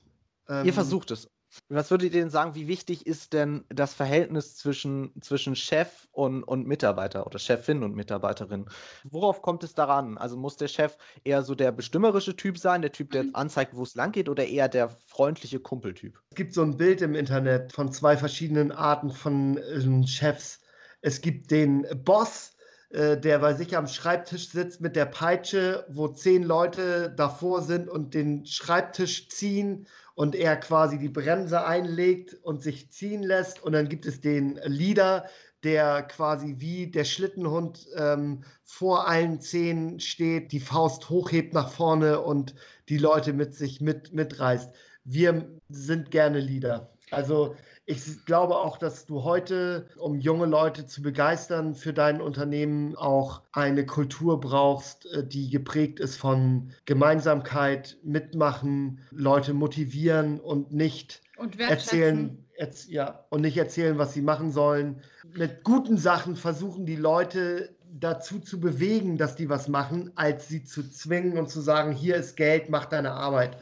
Ähm, ihr versucht es. Was würdet ihr denn sagen, wie wichtig ist denn das Verhältnis zwischen, zwischen Chef und, und Mitarbeiter oder Chefin und Mitarbeiterin? Worauf kommt es daran? Also muss der Chef eher so der bestimmerische Typ sein, der Typ, der mhm. anzeigt, wo es lang geht, oder eher der freundliche Kumpeltyp? Es gibt so ein Bild im Internet von zwei verschiedenen Arten von äh, Chefs. Es gibt den Boss, äh, der bei sich am Schreibtisch sitzt mit der Peitsche, wo zehn Leute davor sind und den Schreibtisch ziehen und er quasi die Bremse einlegt und sich ziehen lässt. Und dann gibt es den Leader, der quasi wie der Schlittenhund ähm, vor allen Zehen steht, die Faust hochhebt nach vorne und die Leute mit sich mit, mitreißt. Wir sind gerne Leader. Also ich glaube auch, dass du heute, um junge Leute zu begeistern für dein Unternehmen, auch eine Kultur brauchst, äh, die geprägt ist von Gemeinsamkeit, Mitmachen, Leute motivieren und nicht und erzählen, erz ja, und nicht erzählen, was sie machen sollen. Mit guten Sachen versuchen die Leute dazu zu bewegen, dass die was machen, als sie zu zwingen und zu sagen, hier ist Geld, mach deine Arbeit.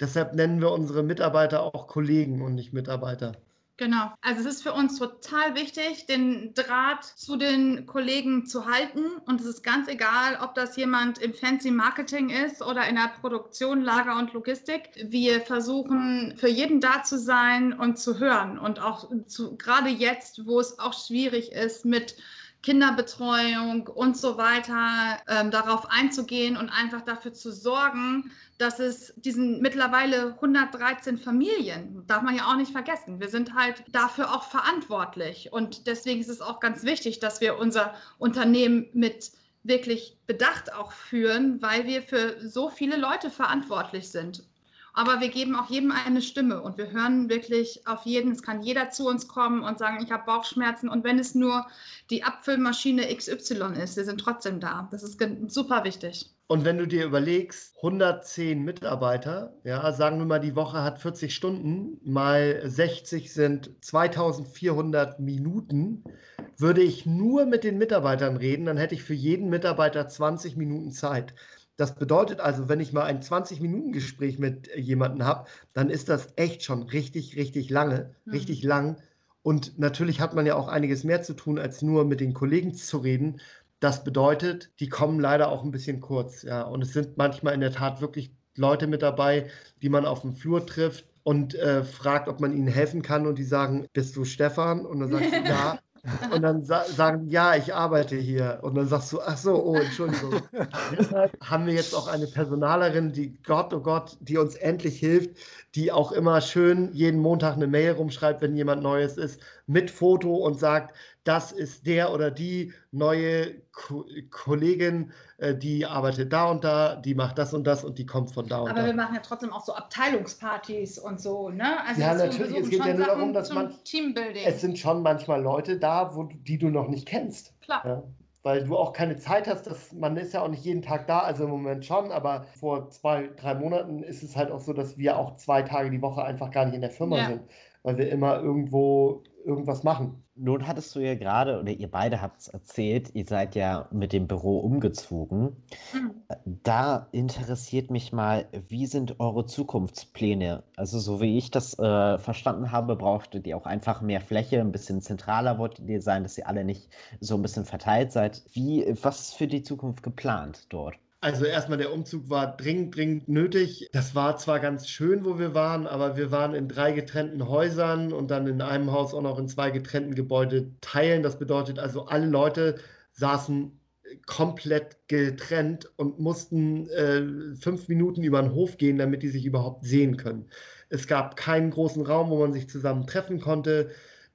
Deshalb nennen wir unsere Mitarbeiter auch Kollegen und nicht Mitarbeiter. Genau. Also es ist für uns total wichtig, den Draht zu den Kollegen zu halten. Und es ist ganz egal, ob das jemand im Fancy Marketing ist oder in der Produktion, Lager und Logistik. Wir versuchen für jeden da zu sein und zu hören. Und auch zu, gerade jetzt, wo es auch schwierig ist mit Kinderbetreuung und so weiter ähm, darauf einzugehen und einfach dafür zu sorgen, dass es diesen mittlerweile 113 Familien, darf man ja auch nicht vergessen, wir sind halt dafür auch verantwortlich. Und deswegen ist es auch ganz wichtig, dass wir unser Unternehmen mit wirklich Bedacht auch führen, weil wir für so viele Leute verantwortlich sind. Aber wir geben auch jedem eine Stimme und wir hören wirklich auf jeden. Es kann jeder zu uns kommen und sagen, ich habe Bauchschmerzen. Und wenn es nur die Abfüllmaschine XY ist, wir sind trotzdem da. Das ist super wichtig. Und wenn du dir überlegst, 110 Mitarbeiter, ja, sagen wir mal, die Woche hat 40 Stunden, mal 60 sind 2400 Minuten, würde ich nur mit den Mitarbeitern reden, dann hätte ich für jeden Mitarbeiter 20 Minuten Zeit. Das bedeutet also, wenn ich mal ein 20-Minuten-Gespräch mit jemandem habe, dann ist das echt schon richtig, richtig lange, mhm. richtig lang. Und natürlich hat man ja auch einiges mehr zu tun, als nur mit den Kollegen zu reden. Das bedeutet, die kommen leider auch ein bisschen kurz. Ja. Und es sind manchmal in der Tat wirklich Leute mit dabei, die man auf dem Flur trifft und äh, fragt, ob man ihnen helfen kann. Und die sagen, bist du Stefan? Und dann sagst du, ja. Und dann sa sagen, ja, ich arbeite hier. Und dann sagst du, ach so, oh, Entschuldigung. Deshalb haben wir jetzt auch eine Personalerin, die Gott, oh Gott, die uns endlich hilft, die auch immer schön jeden Montag eine Mail rumschreibt, wenn jemand Neues ist, mit Foto und sagt, das ist der oder die neue Ko Kollegin, äh, die arbeitet da und da, die macht das und das und die kommt von da und Aber da. Aber wir machen ja trotzdem auch so Abteilungspartys und so, ne? Also ja, natürlich. Es geht ja nur darum, dass man. Teambuilding. Es sind schon manchmal Leute da, wo, die du noch nicht kennst. Klar. Ja? weil du auch keine Zeit hast. Dass, man ist ja auch nicht jeden Tag da, also im Moment schon, aber vor zwei, drei Monaten ist es halt auch so, dass wir auch zwei Tage die Woche einfach gar nicht in der Firma ja. sind, weil wir immer irgendwo irgendwas machen. Nun hattest du ja gerade, oder ihr beide habt es erzählt, ihr seid ja mit dem Büro umgezogen. Mhm. Da interessiert mich mal, wie sind eure Zukunftspläne? Also so wie ich das äh, verstanden habe, brauchtet ihr auch einfach mehr Fläche, ein bisschen zentraler wolltet ihr sein, dass ihr alle nicht so ein bisschen verteilt seid. Wie, was ist für die Zukunft geplant dort? Also erstmal der Umzug war dringend, dringend nötig. Das war zwar ganz schön, wo wir waren, aber wir waren in drei getrennten Häusern und dann in einem Haus auch noch in zwei getrennten Gebäudeteilen. Das bedeutet also, alle Leute saßen komplett getrennt und mussten äh, fünf Minuten über den Hof gehen, damit die sich überhaupt sehen können. Es gab keinen großen Raum, wo man sich zusammen treffen konnte.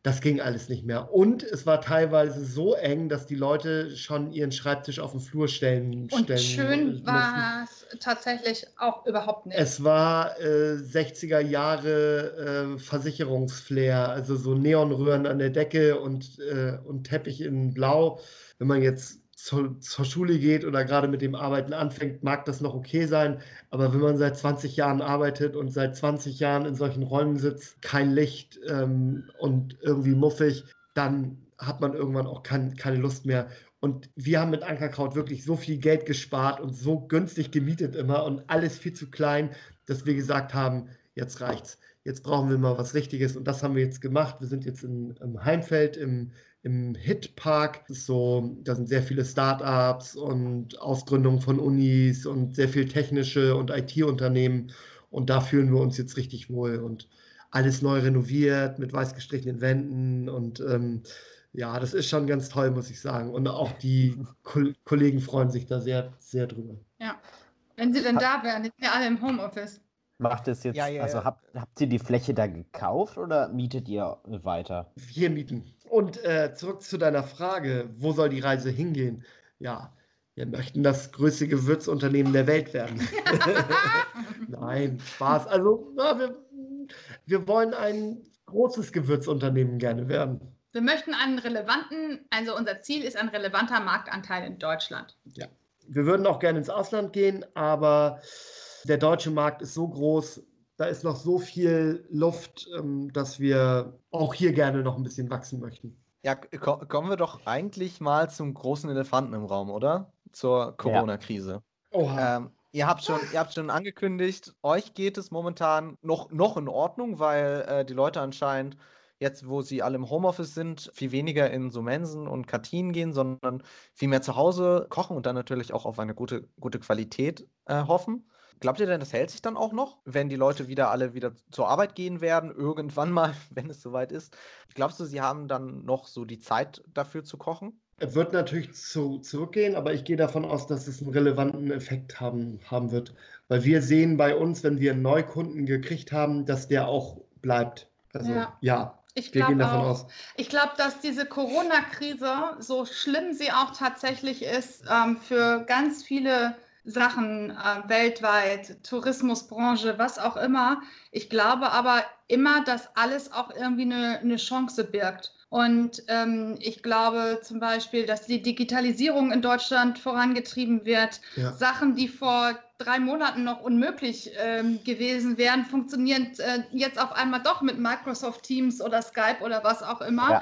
Das ging alles nicht mehr. Und es war teilweise so eng, dass die Leute schon ihren Schreibtisch auf den Flur stellen. Und stellen schön war es tatsächlich auch überhaupt nicht. Es war äh, 60er Jahre äh, Versicherungsflair, also so Neonröhren an der Decke und, äh, und Teppich in Blau. Wenn man jetzt zur, zur Schule geht oder gerade mit dem Arbeiten anfängt, mag das noch okay sein. Aber wenn man seit 20 Jahren arbeitet und seit 20 Jahren in solchen Räumen sitzt, kein Licht ähm, und irgendwie muffig, dann hat man irgendwann auch kein, keine Lust mehr. Und wir haben mit Ankerkraut wirklich so viel Geld gespart und so günstig gemietet immer und alles viel zu klein, dass wir gesagt haben, jetzt reicht's. Jetzt brauchen wir mal was Richtiges und das haben wir jetzt gemacht. Wir sind jetzt in, im Heimfeld, im, im Hit-Park. So, da sind sehr viele Startups und Ausgründungen von Unis und sehr viel technische und IT-Unternehmen. Und da fühlen wir uns jetzt richtig wohl und alles neu renoviert mit weiß gestrichenen Wänden und ähm, ja, das ist schon ganz toll, muss ich sagen. Und auch die Ko Kollegen freuen sich da sehr, sehr drüber. Ja. Wenn sie denn da wären, jetzt ja alle im Homeoffice. Macht es jetzt, Ja, ja, also habt, habt ihr die Fläche da gekauft oder mietet ihr weiter? Wir mieten. Und äh, zurück zu deiner Frage, wo soll die Reise hingehen? Ja, wir möchten das größte Gewürzunternehmen der Welt werden. Nein, Spaß. Also, na, wir, wir wollen ein großes Gewürzunternehmen gerne werden. Wir möchten einen relevanten, also unser Ziel ist ein relevanter Marktanteil in Deutschland. Wir würden auch gerne ins Ausland gehen, aber der deutsche Markt ist so groß, da ist noch so viel Luft, ähm, dass wir auch hier gerne noch ein bisschen wachsen möchten. Ja, ko kommen wir doch eigentlich mal zum großen Elefanten im Raum, oder? Zur Corona-Krise. Oha. Ähm, ihr habt schon, ihr habt schon angekündigt, euch geht es momentan noch, noch in Ordnung, weil äh, die Leute anscheinend jetzt, wo sie alle im Homeoffice sind, viel weniger in so Mensen und Kantinen gehen, sondern viel mehr zu Hause kochen und dann natürlich auch auf eine gute, gute Qualität äh, hoffen. Glaubt ihr denn, das hält sich dann auch noch, wenn die Leute wieder alle wieder zur Arbeit gehen werden, irgendwann mal, wenn es soweit ist? Glaubst du, sie haben dann noch so die Zeit dafür zu kochen? Er wird natürlich zu, zurückgehen, aber ich gehe davon aus, dass es einen relevanten Effekt haben, haben wird. Weil wir sehen bei uns, wenn wir einen Neukunden gekriegt haben, dass der auch bleibt. Also Ja. ja, Ich wir gehen glaube davon auch. aus. Ich glaube, dass diese Corona-Krise, so schlimm sie auch tatsächlich ist, ähm, für ganz viele Sachen äh, weltweit, Tourismusbranche, was auch immer. Ich glaube aber immer, dass alles auch irgendwie eine, eine Chance birgt. Und ähm, ich glaube zum Beispiel, dass die Digitalisierung in Deutschland vorangetrieben wird. Ja. Sachen, die vor drei Monaten noch unmöglich ähm, gewesen wären, funktionieren äh, jetzt auf einmal doch mit Microsoft Teams oder Skype oder was auch immer. Ja,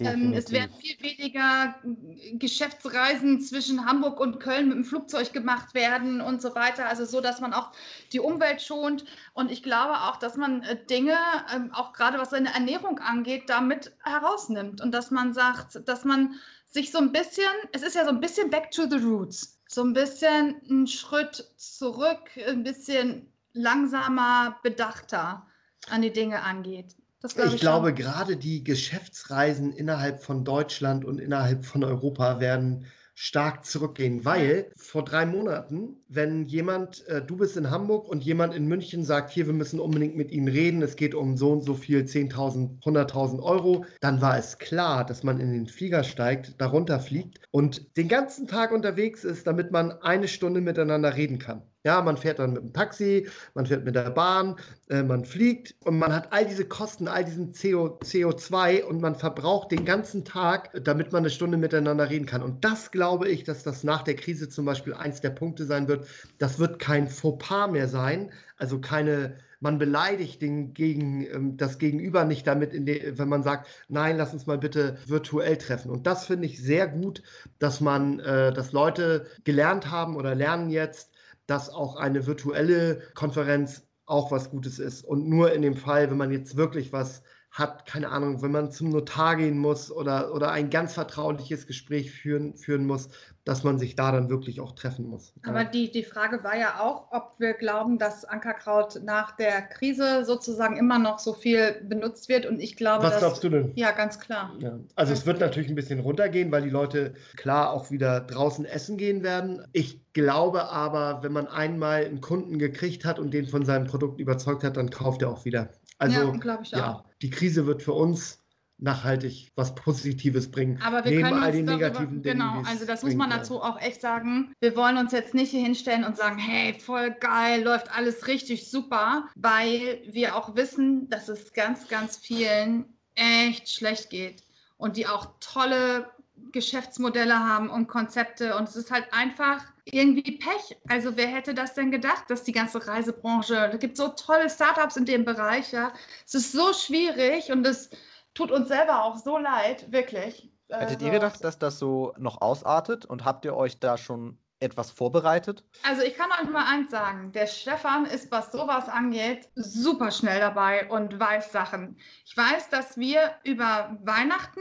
Ähm, es werden viel weniger äh, Geschäftsreisen zwischen Hamburg und Köln mit dem Flugzeug gemacht werden und so weiter. Also so, dass man auch die Umwelt schont. Und ich glaube auch, dass man äh, Dinge, ähm, auch gerade was seine Ernährung angeht, damit herausnimmt. Und dass man sagt, dass man sich so ein bisschen, es ist ja so ein bisschen back to the roots. So ein bisschen einen Schritt zurück, ein bisschen langsamer, bedachter an die Dinge angeht. Ich schon. glaube, gerade die Geschäftsreisen innerhalb von Deutschland und innerhalb von Europa werden stark zurückgehen, weil vor drei Monaten, wenn jemand, äh, du bist in Hamburg und jemand in München sagt, hier, wir müssen unbedingt mit Ihnen reden, es geht um so und so viel, 10.000, 100.000 Euro, dann war es klar, dass man in den Flieger steigt, darunter fliegt und den ganzen Tag unterwegs ist, damit man eine Stunde miteinander reden kann. Ja, man fährt dann mit dem Taxi, man fährt mit der Bahn, äh, man fliegt und man hat all diese Kosten, all diesen CO, CO2 und man verbraucht den ganzen Tag, damit man eine Stunde miteinander reden kann. Und das glaube ich, dass das nach der Krise zum Beispiel eins der Punkte sein wird. Das wird kein Fauxpas mehr sein, also keine man beleidigt den gegen, ähm, das Gegenüber nicht damit, wenn man sagt, nein, lass uns mal bitte virtuell treffen. Und das finde ich sehr gut, dass man, äh, dass Leute gelernt haben oder lernen jetzt, dass auch eine virtuelle Konferenz auch was Gutes ist. Und nur in dem Fall, wenn man jetzt wirklich was hat, keine Ahnung, wenn man zum Notar gehen muss oder, oder ein ganz vertrauliches Gespräch führen, führen muss, dass man sich da dann wirklich auch treffen muss. Aber die, die Frage war ja auch, ob wir glauben, dass Ankerkraut nach der Krise sozusagen immer noch so viel benutzt wird. Und ich glaube, Was dass, glaubst du denn? Ja, ganz klar. Ja. Also es wird natürlich ein bisschen runtergehen, weil die Leute klar auch wieder draußen essen gehen werden. Ich glaube aber, wenn man einmal einen Kunden gekriegt hat und den von seinem Produkt überzeugt hat, dann kauft er auch wieder. Also ja, glaube ich ja, auch. Die Krise wird für uns nachhaltig was Positives bringen. Aber wir neben können all den darüber, negativen Dingen. genau, also das muss man dazu auch echt sagen. Wir wollen uns jetzt nicht hier hinstellen und sagen, hey, voll geil, läuft alles richtig super, weil wir auch wissen, dass es ganz, ganz vielen echt schlecht geht und die auch tolle Geschäftsmodelle haben und Konzepte und es ist halt einfach irgendwie Pech. Also wer hätte das denn gedacht, dass die ganze Reisebranche, da gibt so tolle Startups in dem Bereich, ja. Es ist so schwierig und es tut uns selber auch so leid, wirklich. Hättet Also- ihr gedacht, dass das so noch ausartet und habt ihr euch da schon etwas vorbereitet? Also ich kann euch mal eins sagen, der Stefan ist, was sowas angeht, super schnell dabei und weiß Sachen. Ich weiß, dass wir über Weihnachten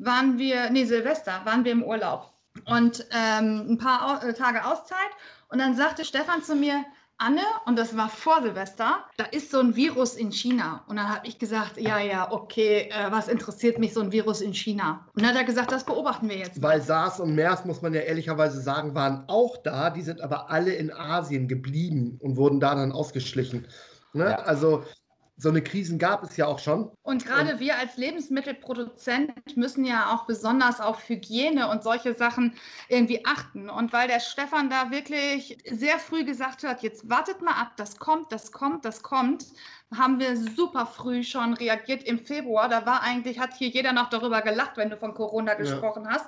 waren wir, nee, Silvester, waren wir im Urlaub und ähm, ein paar Au äh, Tage Auszeit und dann sagte Stefan zu mir, Anne, und das war vor Silvester, da ist so ein Virus in China. Und dann habe ich gesagt, ja, ja, okay, äh, was interessiert mich so ein Virus in China? Und dann hat er gesagt, das beobachten wir jetzt. Weil SARS und MERS, muss man ja ehrlicherweise sagen, waren auch da. Die sind aber alle in Asien geblieben und wurden da dann ausgeschlichen. Ne? Ja. Also so eine Krisen gab es ja auch schon. Und gerade wir als Lebensmittelproduzent müssen ja auch besonders auf Hygiene und solche Sachen irgendwie achten. Und weil der Stefan da wirklich sehr früh gesagt hat, jetzt wartet mal ab, das kommt, das kommt, das kommt, haben wir super früh schon reagiert im Februar. Da war eigentlich, hat hier jeder noch darüber gelacht, wenn du von Corona gesprochen hast.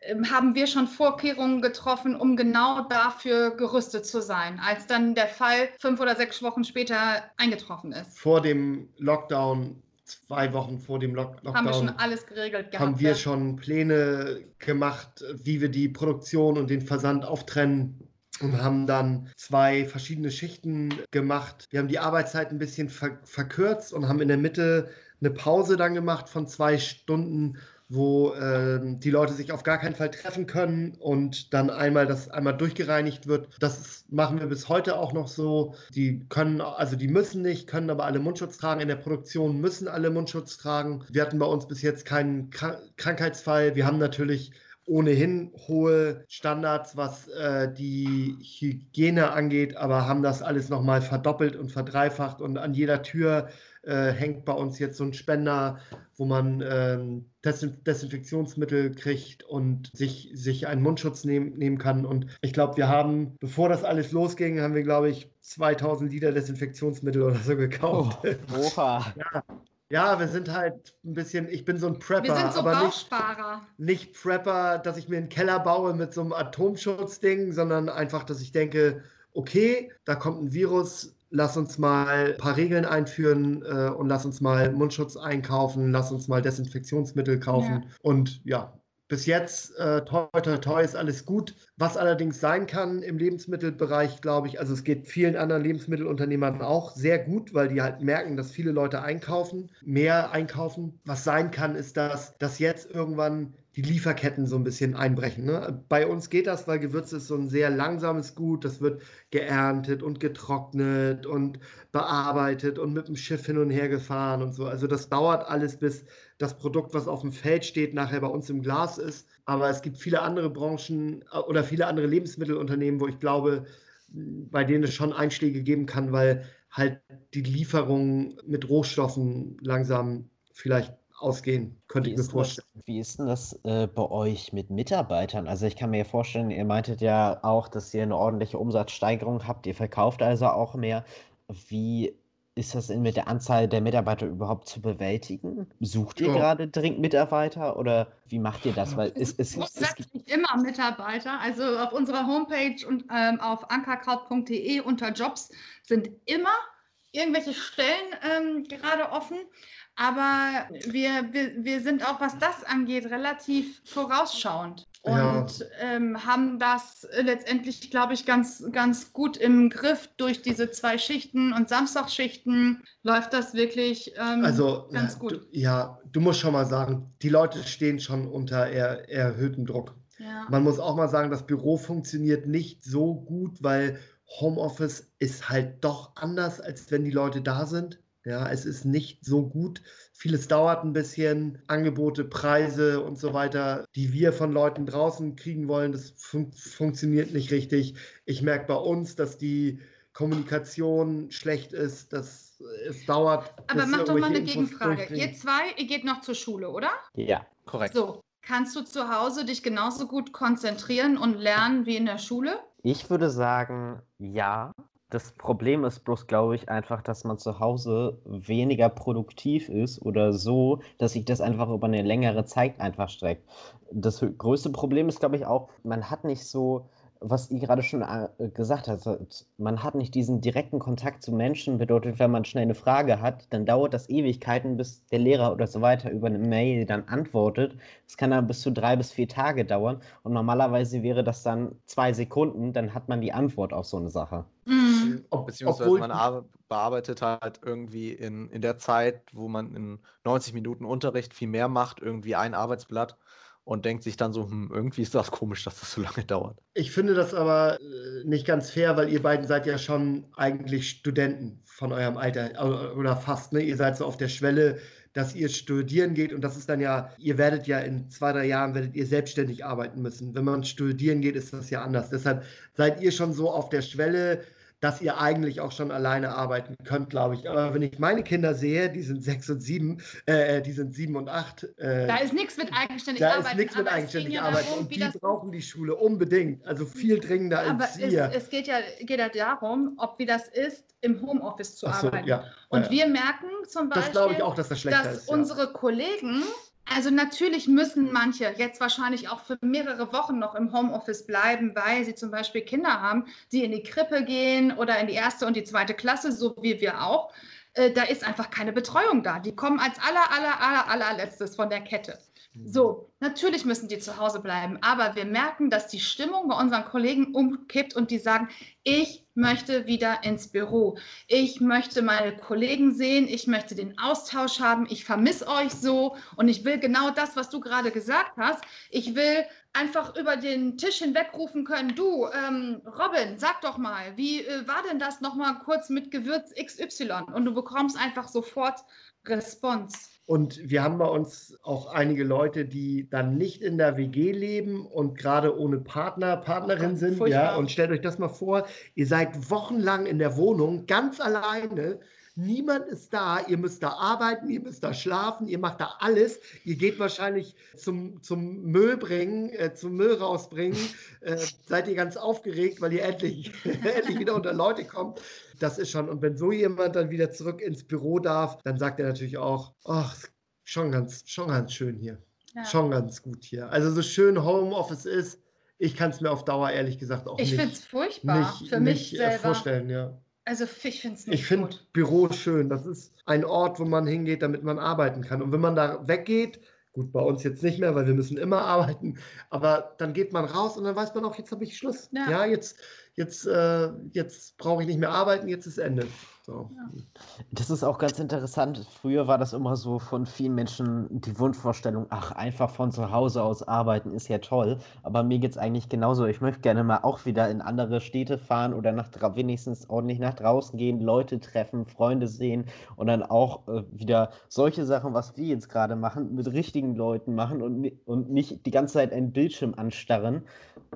Ähm, haben wir schon Vorkehrungen getroffen, um genau dafür gerüstet zu sein, als dann der Fall fünf oder sechs Wochen später eingetroffen ist. Vor dem Lockdown, zwei Wochen vor dem Lock Haben wir schon Lockdown, alles geregelt gehabt. haben wir ja. schon Pläne gemacht, wie wir die Produktion und den Versand auftrennen und haben dann zwei verschiedene Schichten gemacht. Wir haben die Arbeitszeit ein bisschen ver verkürzt und haben in der Mitte eine Pause dann gemacht von zwei Stunden, wo ähm, die Leute sich auf gar keinen Fall treffen können und dann einmal das einmal durchgereinigt wird. Das ist, machen wir bis heute auch noch so. Die können, also die müssen nicht, können aber alle Mundschutz tragen. In der Produktion müssen alle Mundschutz tragen. Wir hatten bei uns bis jetzt keinen Krank Krankheitsfall. Wir haben natürlich ohnehin hohe Standards, was äh, die Hygiene angeht, aber haben das alles nochmal verdoppelt und verdreifacht und an jeder Tür äh, hängt bei uns jetzt so ein Spender, wo man Desin Desinfektionsmittel kriegt und sich, sich einen Mundschutz nehm, nehmen kann. Und ich glaube, wir haben, bevor das alles losging, haben wir, glaube ich, 2000 Liter Desinfektionsmittel oder so gekauft. Oha. Ja, wir sind halt ein bisschen, ich bin so ein Prepper, Wir sind so aber nicht, Bausparer. nicht Prepper, dass ich mir einen Keller baue mit so einem Atomschutzding, sondern einfach, dass ich denke, okay, da kommt ein Virus, lass uns mal ein paar Regeln einführen äh, und lass uns mal Mundschutz einkaufen, lass uns mal Desinfektionsmittel kaufen. Und ja, bis jetzt, äh, toi, toi, toi, ist alles gut. Was allerdings sein kann im Lebensmittelbereich, glaube ich, also es geht vielen anderen Lebensmittelunternehmern auch sehr gut, weil die halt merken, dass viele Leute einkaufen, mehr einkaufen. Was sein kann, ist, dass, dass jetzt irgendwann die Lieferketten so ein bisschen einbrechen. Ne? Bei uns geht das, weil Gewürze ist so ein sehr langsames Gut. Das wird geerntet und getrocknet und bearbeitet und mit dem Schiff hin und her gefahren und so. Also das dauert alles, bis das Produkt, was auf dem Feld steht, nachher bei uns im Glas ist. Aber es gibt viele andere Branchen äh, oder viele andere Lebensmittelunternehmen, wo ich glaube, bei denen es schon Einschläge geben kann, weil halt die Lieferungen mit Rohstoffen langsam vielleicht ausgehen, könnte Wie ich mir ist, das, vorstellen. wie ist denn das äh, bei euch mit Mitarbeitern? Also ich kann mir vorstellen, ihr meintet ja auch, dass ihr eine ordentliche Umsatzsteigerung habt, ihr verkauft also auch mehr. Wie ist das denn mit der Anzahl der Mitarbeiter überhaupt zu bewältigen? Sucht ihr Ja. gerade dringend Mitarbeiter oder wie macht ihr das? Weil es, es, es, es gibt Grundsätzlich immer Mitarbeiter. Also auf unserer Homepage und ähm, auf ankerkraut.de unter Jobs sind immer irgendwelche Stellen ähm, gerade offen. Aber wir, wir, wir sind auch, was das angeht, relativ vorausschauend Ja. und ähm, haben das letztendlich, glaube ich, ganz, ganz gut im Griff. Durch diese zwei Schichten und Samstagsschichten läuft das wirklich ähm, Also, ganz ja, gut. Du, ja, du musst schon mal sagen, die Leute stehen schon unter er, erhöhtem Druck. ja. Man muss auch mal sagen, das Büro funktioniert nicht so gut, weil Homeoffice ist halt doch anders, als wenn die Leute da sind. Ja, es ist nicht so gut. Vieles dauert ein bisschen. Angebote, Preise und so weiter, die wir von Leuten draußen kriegen wollen, das fun funktioniert nicht richtig. Ich merke bei uns, dass die Kommunikation schlecht ist, dass es dauert. Aber mach doch mal eine Infos Gegenfrage. Ihr zwei, ihr geht noch zur Schule, oder? ja. Korrekt. So, kannst du zu Hause dich genauso gut konzentrieren und lernen wie in der Schule? Ich würde sagen, ja. Das Problem ist bloß, glaube ich, einfach, dass man zu Hause weniger produktiv ist oder so, dass sich das einfach über eine längere Zeit einfach streckt. Das größte Problem ist, glaube ich, auch, man hat nicht so was ihr gerade schon äh, gesagt habt, man hat nicht diesen direkten Kontakt zu Menschen, bedeutet, wenn man schnell eine Frage hat, dann dauert das Ewigkeiten, bis der Lehrer oder so weiter über eine Mail dann antwortet. Das kann dann bis zu drei bis vier Tage dauern und normalerweise wäre das dann zwei Sekunden, dann hat man die Antwort auf so eine Sache. Mhm. Beziehungsweise Obwohl, man bearbeitet halt irgendwie in, in der Zeit, wo man in 90 Minuten Unterricht viel mehr macht, irgendwie ein Arbeitsblatt und denkt sich dann so, hm, irgendwie ist das komisch, dass das so lange dauert. Ich finde das aber äh, nicht ganz fair, weil ihr beiden seid ja schon eigentlich Studenten von eurem Alter oder fast, ne? Ihr seid so auf der Schwelle, dass ihr studieren geht und das ist dann ja, ihr werdet ja in zwei, drei Jahren werdet ihr selbstständig arbeiten müssen. Wenn man studieren geht, ist das ja anders. Deshalb seid ihr schon so auf der Schwelle, dass ihr eigentlich auch schon alleine arbeiten könnt, glaube ich. Aber wenn ich meine Kinder sehe, die sind sechs und sieben, äh, die sind sieben und acht. Äh, da ist nichts mit eigenständig arbeiten. Da ist nichts mit eigenständig arbeiten. Darum, und die brauchen die Schule unbedingt. Also viel dringender aber als ihr. Es, es geht, ja, geht ja darum, ob wie das ist, im Homeoffice zu so, arbeiten. Ja. Und ja. wir merken zum Beispiel, das ich auch, dass, das dass ist, unsere Kollegen also natürlich müssen manche jetzt wahrscheinlich auch für mehrere Wochen noch im Homeoffice bleiben, weil sie zum Beispiel Kinder haben, die in die Krippe gehen oder in die erste und die zweite Klasse, so wie wir auch. Äh, da ist einfach keine Betreuung da. Die kommen als aller, aller, aller, allerletztes von der Kette. So, natürlich müssen die zu Hause bleiben, aber wir merken, dass die Stimmung bei unseren Kollegen umkippt und die sagen, ich möchte wieder ins Büro. Ich möchte meine Kollegen sehen, ich möchte den Austausch haben, ich vermisse euch so und ich will genau das, was du gerade gesagt hast. Ich will einfach über den Tisch hinweg rufen können, du, ähm, Robin, sag doch mal, wie äh, war denn das nochmal kurz mit Gewürz XY? Und du bekommst einfach sofort Response. Und wir haben bei uns auch einige Leute, die dann nicht in der WG leben und gerade ohne Partner, Partnerin sind. Ja, und stellt euch das mal vor, ihr seid wochenlang in der Wohnung ganz alleine Niemand ist da. Ihr müsst da arbeiten, ihr müsst da schlafen, ihr macht da alles. Ihr geht wahrscheinlich zum, zum Müll bringen, äh, zum Müll rausbringen. Äh, seid ihr ganz aufgeregt, weil ihr endlich, endlich wieder unter Leute kommt. Das ist schon. Und wenn so jemand dann wieder zurück ins Büro darf, dann sagt er natürlich auch, ach, schon ganz, schon ganz schön hier. Ja. Schon ganz gut hier. Also so schön Homeoffice ist, ich kann es mir auf Dauer ehrlich gesagt auch ich nicht, find's furchtbar nicht, für mich nicht, äh, vorstellen. Ja. Also ich finde es nicht Ich finde Büro schön. Das ist ein Ort, wo man hingeht, damit man arbeiten kann. Und wenn man da weggeht, gut, bei uns jetzt nicht mehr, weil wir müssen immer arbeiten, aber dann geht man raus und dann weiß man auch, jetzt habe ich Schluss. Ja, ja jetzt, jetzt, äh, jetzt brauche ich nicht mehr arbeiten, jetzt ist Ende. So. Das ist auch ganz interessant. Früher war das immer so von vielen Menschen die Wunschvorstellung, ach, einfach von zu Hause aus arbeiten ist ja toll. Aber mir geht es eigentlich genauso. Ich möchte gerne mal auch wieder in andere Städte fahren oder nach, wenigstens ordentlich nach draußen gehen, Leute treffen, Freunde sehen und dann auch äh, wieder solche Sachen, was wir jetzt gerade machen, mit richtigen Leuten machen und, und nicht die ganze Zeit einen Bildschirm anstarren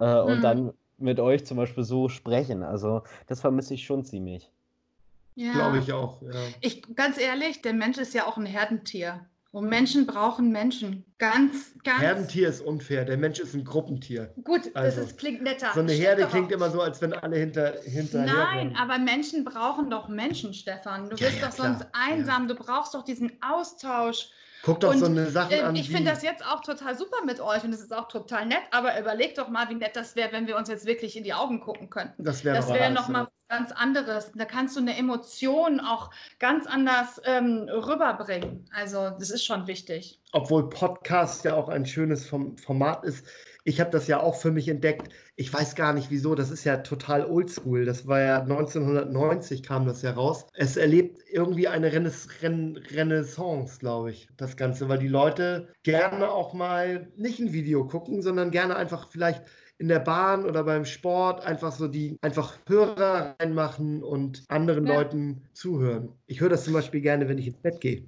äh, mhm. und dann mit euch zum Beispiel so sprechen. Also das vermisse ich schon ziemlich. Ja. Glaube ich auch. Ja. Ich, ganz ehrlich, der Mensch ist ja auch ein Herdentier. Und Menschen brauchen Menschen. Ganz, ganz. Herdentier ist unfair. Der Mensch ist ein Gruppentier. Gut, also, das ist, klingt netter. So eine Herde klingt immer so, als wenn alle hinter, hinterher. Nein, rennen. aber Menschen brauchen doch Menschen, Stefan. Du ja, bist ja, doch klar. sonst einsam. Du brauchst doch diesen Austausch. Guck doch so eine Sache äh, an. Ich finde das jetzt auch total super mit euch und es ist auch total nett, aber überleg doch mal, wie nett das wäre, wenn wir uns jetzt wirklich in die Augen gucken könnten. Das wäre wär nochmal was ganz anderes. Da kannst du eine Emotion auch ganz anders ähm, rüberbringen. Also, das ist schon wichtig. Obwohl Podcast ja auch ein schönes Format ist ich habe das ja auch für mich entdeckt. Ich weiß gar nicht wieso, das ist ja total oldschool. Das war ja 1990 kam das ja raus. Es erlebt irgendwie eine Renaissance, Renaissance glaube ich, das Ganze, weil die Leute gerne auch mal nicht ein Video gucken, sondern gerne einfach vielleicht in der Bahn oder beim Sport einfach so die einfach Hörer reinmachen und anderen ja. Leuten zuhören. Ich höre das zum Beispiel gerne, wenn ich ins Bett gehe.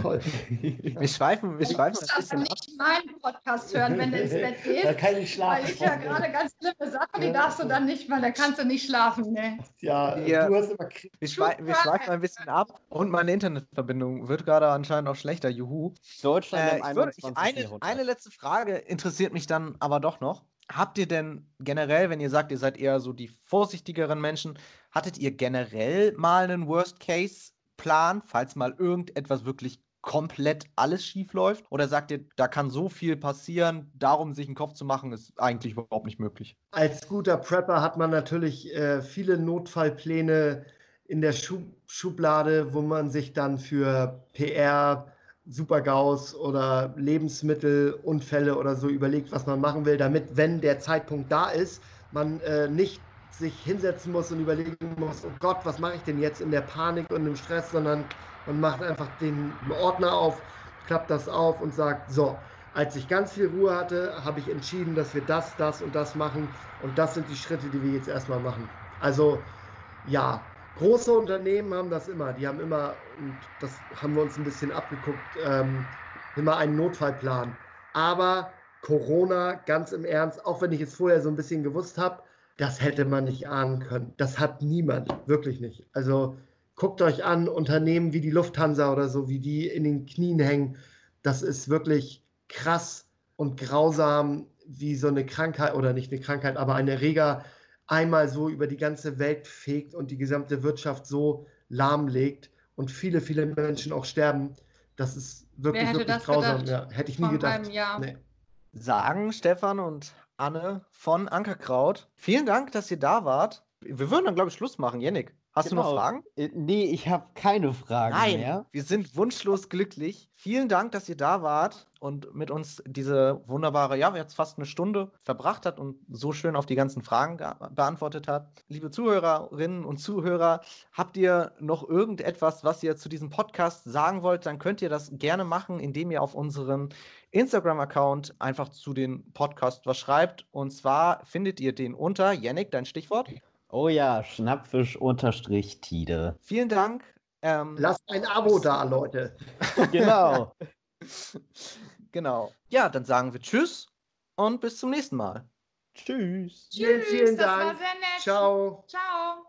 Toll. wir schweifen, wir schweifen bisschen ab. nicht meinen Podcast hören, wenn du ins Bett gehst. Da kann ich schlafen. Weil ich ja gerade ganz schlimme Sachen, die darfst du dann nicht, weil da kannst du nicht schlafen. Ne? Ja, ja, du hast immer wir, schwei wir schweifen ein bisschen ab und meine Internetverbindung wird gerade anscheinend auch schlechter. Juhu. Deutschland äh, ich würde, ich, eine, eine letzte Frage interessiert mich dann aber doch noch. Habt ihr denn generell, wenn ihr sagt, ihr seid eher so die vorsichtigeren Menschen, hattet ihr generell mal einen Worst-Case-Plan, falls mal irgendetwas wirklich komplett alles schief läuft? Oder sagt ihr, da kann so viel passieren, darum sich einen Kopf zu machen, ist eigentlich überhaupt nicht möglich? Als guter Prepper hat man natürlich äh, viele Notfallpläne in der Schub Schublade, wo man sich dann für PR, Supergaus oder Lebensmittelunfälle oder so überlegt, was man machen will, damit, wenn der Zeitpunkt da ist, man äh, nicht sich hinsetzen muss und überlegen muss, oh Gott, was mache ich denn jetzt in der Panik und im Stress, sondern man macht einfach den Ordner auf, klappt das auf und sagt, so, als ich ganz viel Ruhe hatte, habe ich entschieden, dass wir das, das und das machen und das sind die Schritte, die wir jetzt erstmal machen. Also ja, große Unternehmen haben das immer. Die haben immer, und das haben wir uns ein bisschen abgeguckt, ähm, immer einen Notfallplan. Aber Corona, ganz im Ernst, auch wenn ich es vorher so ein bisschen gewusst habe, das hätte man nicht ahnen können. Das hat niemand, wirklich nicht. Also guckt euch an, Unternehmen wie die Lufthansa oder so, wie die in den Knien hängen. Das ist wirklich krass und grausam, wie so eine Krankheit oder nicht eine Krankheit, aber ein Erreger einmal so über die ganze Welt fegt und die gesamte Wirtschaft so lahmlegt und viele, viele Menschen auch sterben. Das ist wirklich, wirklich grausam. Ja, hätte ich nie gedacht. Nee. Sagen Stefan und Anne von Ankerkraut. Vielen Dank, dass ihr da wart. Wir würden dann, glaube ich, Schluss machen. Jennik, hast genau. du noch genau. Fragen? Äh, nee, ich habe keine Fragen Nein, mehr. Wir sind wunschlos glücklich. Vielen Dank, dass ihr da wart und mit uns diese wunderbare, ja, jetzt fast eine Stunde verbracht hat und so schön auf die ganzen Fragen beantwortet hat. Liebe Zuhörerinnen und Zuhörer, habt ihr noch irgendetwas, was ihr zu diesem Podcast sagen wollt, dann könnt ihr das gerne machen, indem ihr auf unseren Instagram-Account einfach zu den Podcast was schreibt. Und zwar findet ihr den unter, Yannick, dein Stichwort? Oh ja, Schnappfisch-Tide. Vielen Dank. Ähm, Lasst ein Abo da, Leute. genau. genau. Ja, dann sagen wir Tschüss und bis zum nächsten Mal. Tschüss. Tschüss. Vielen, vielen Dank. Ciao. Ciao.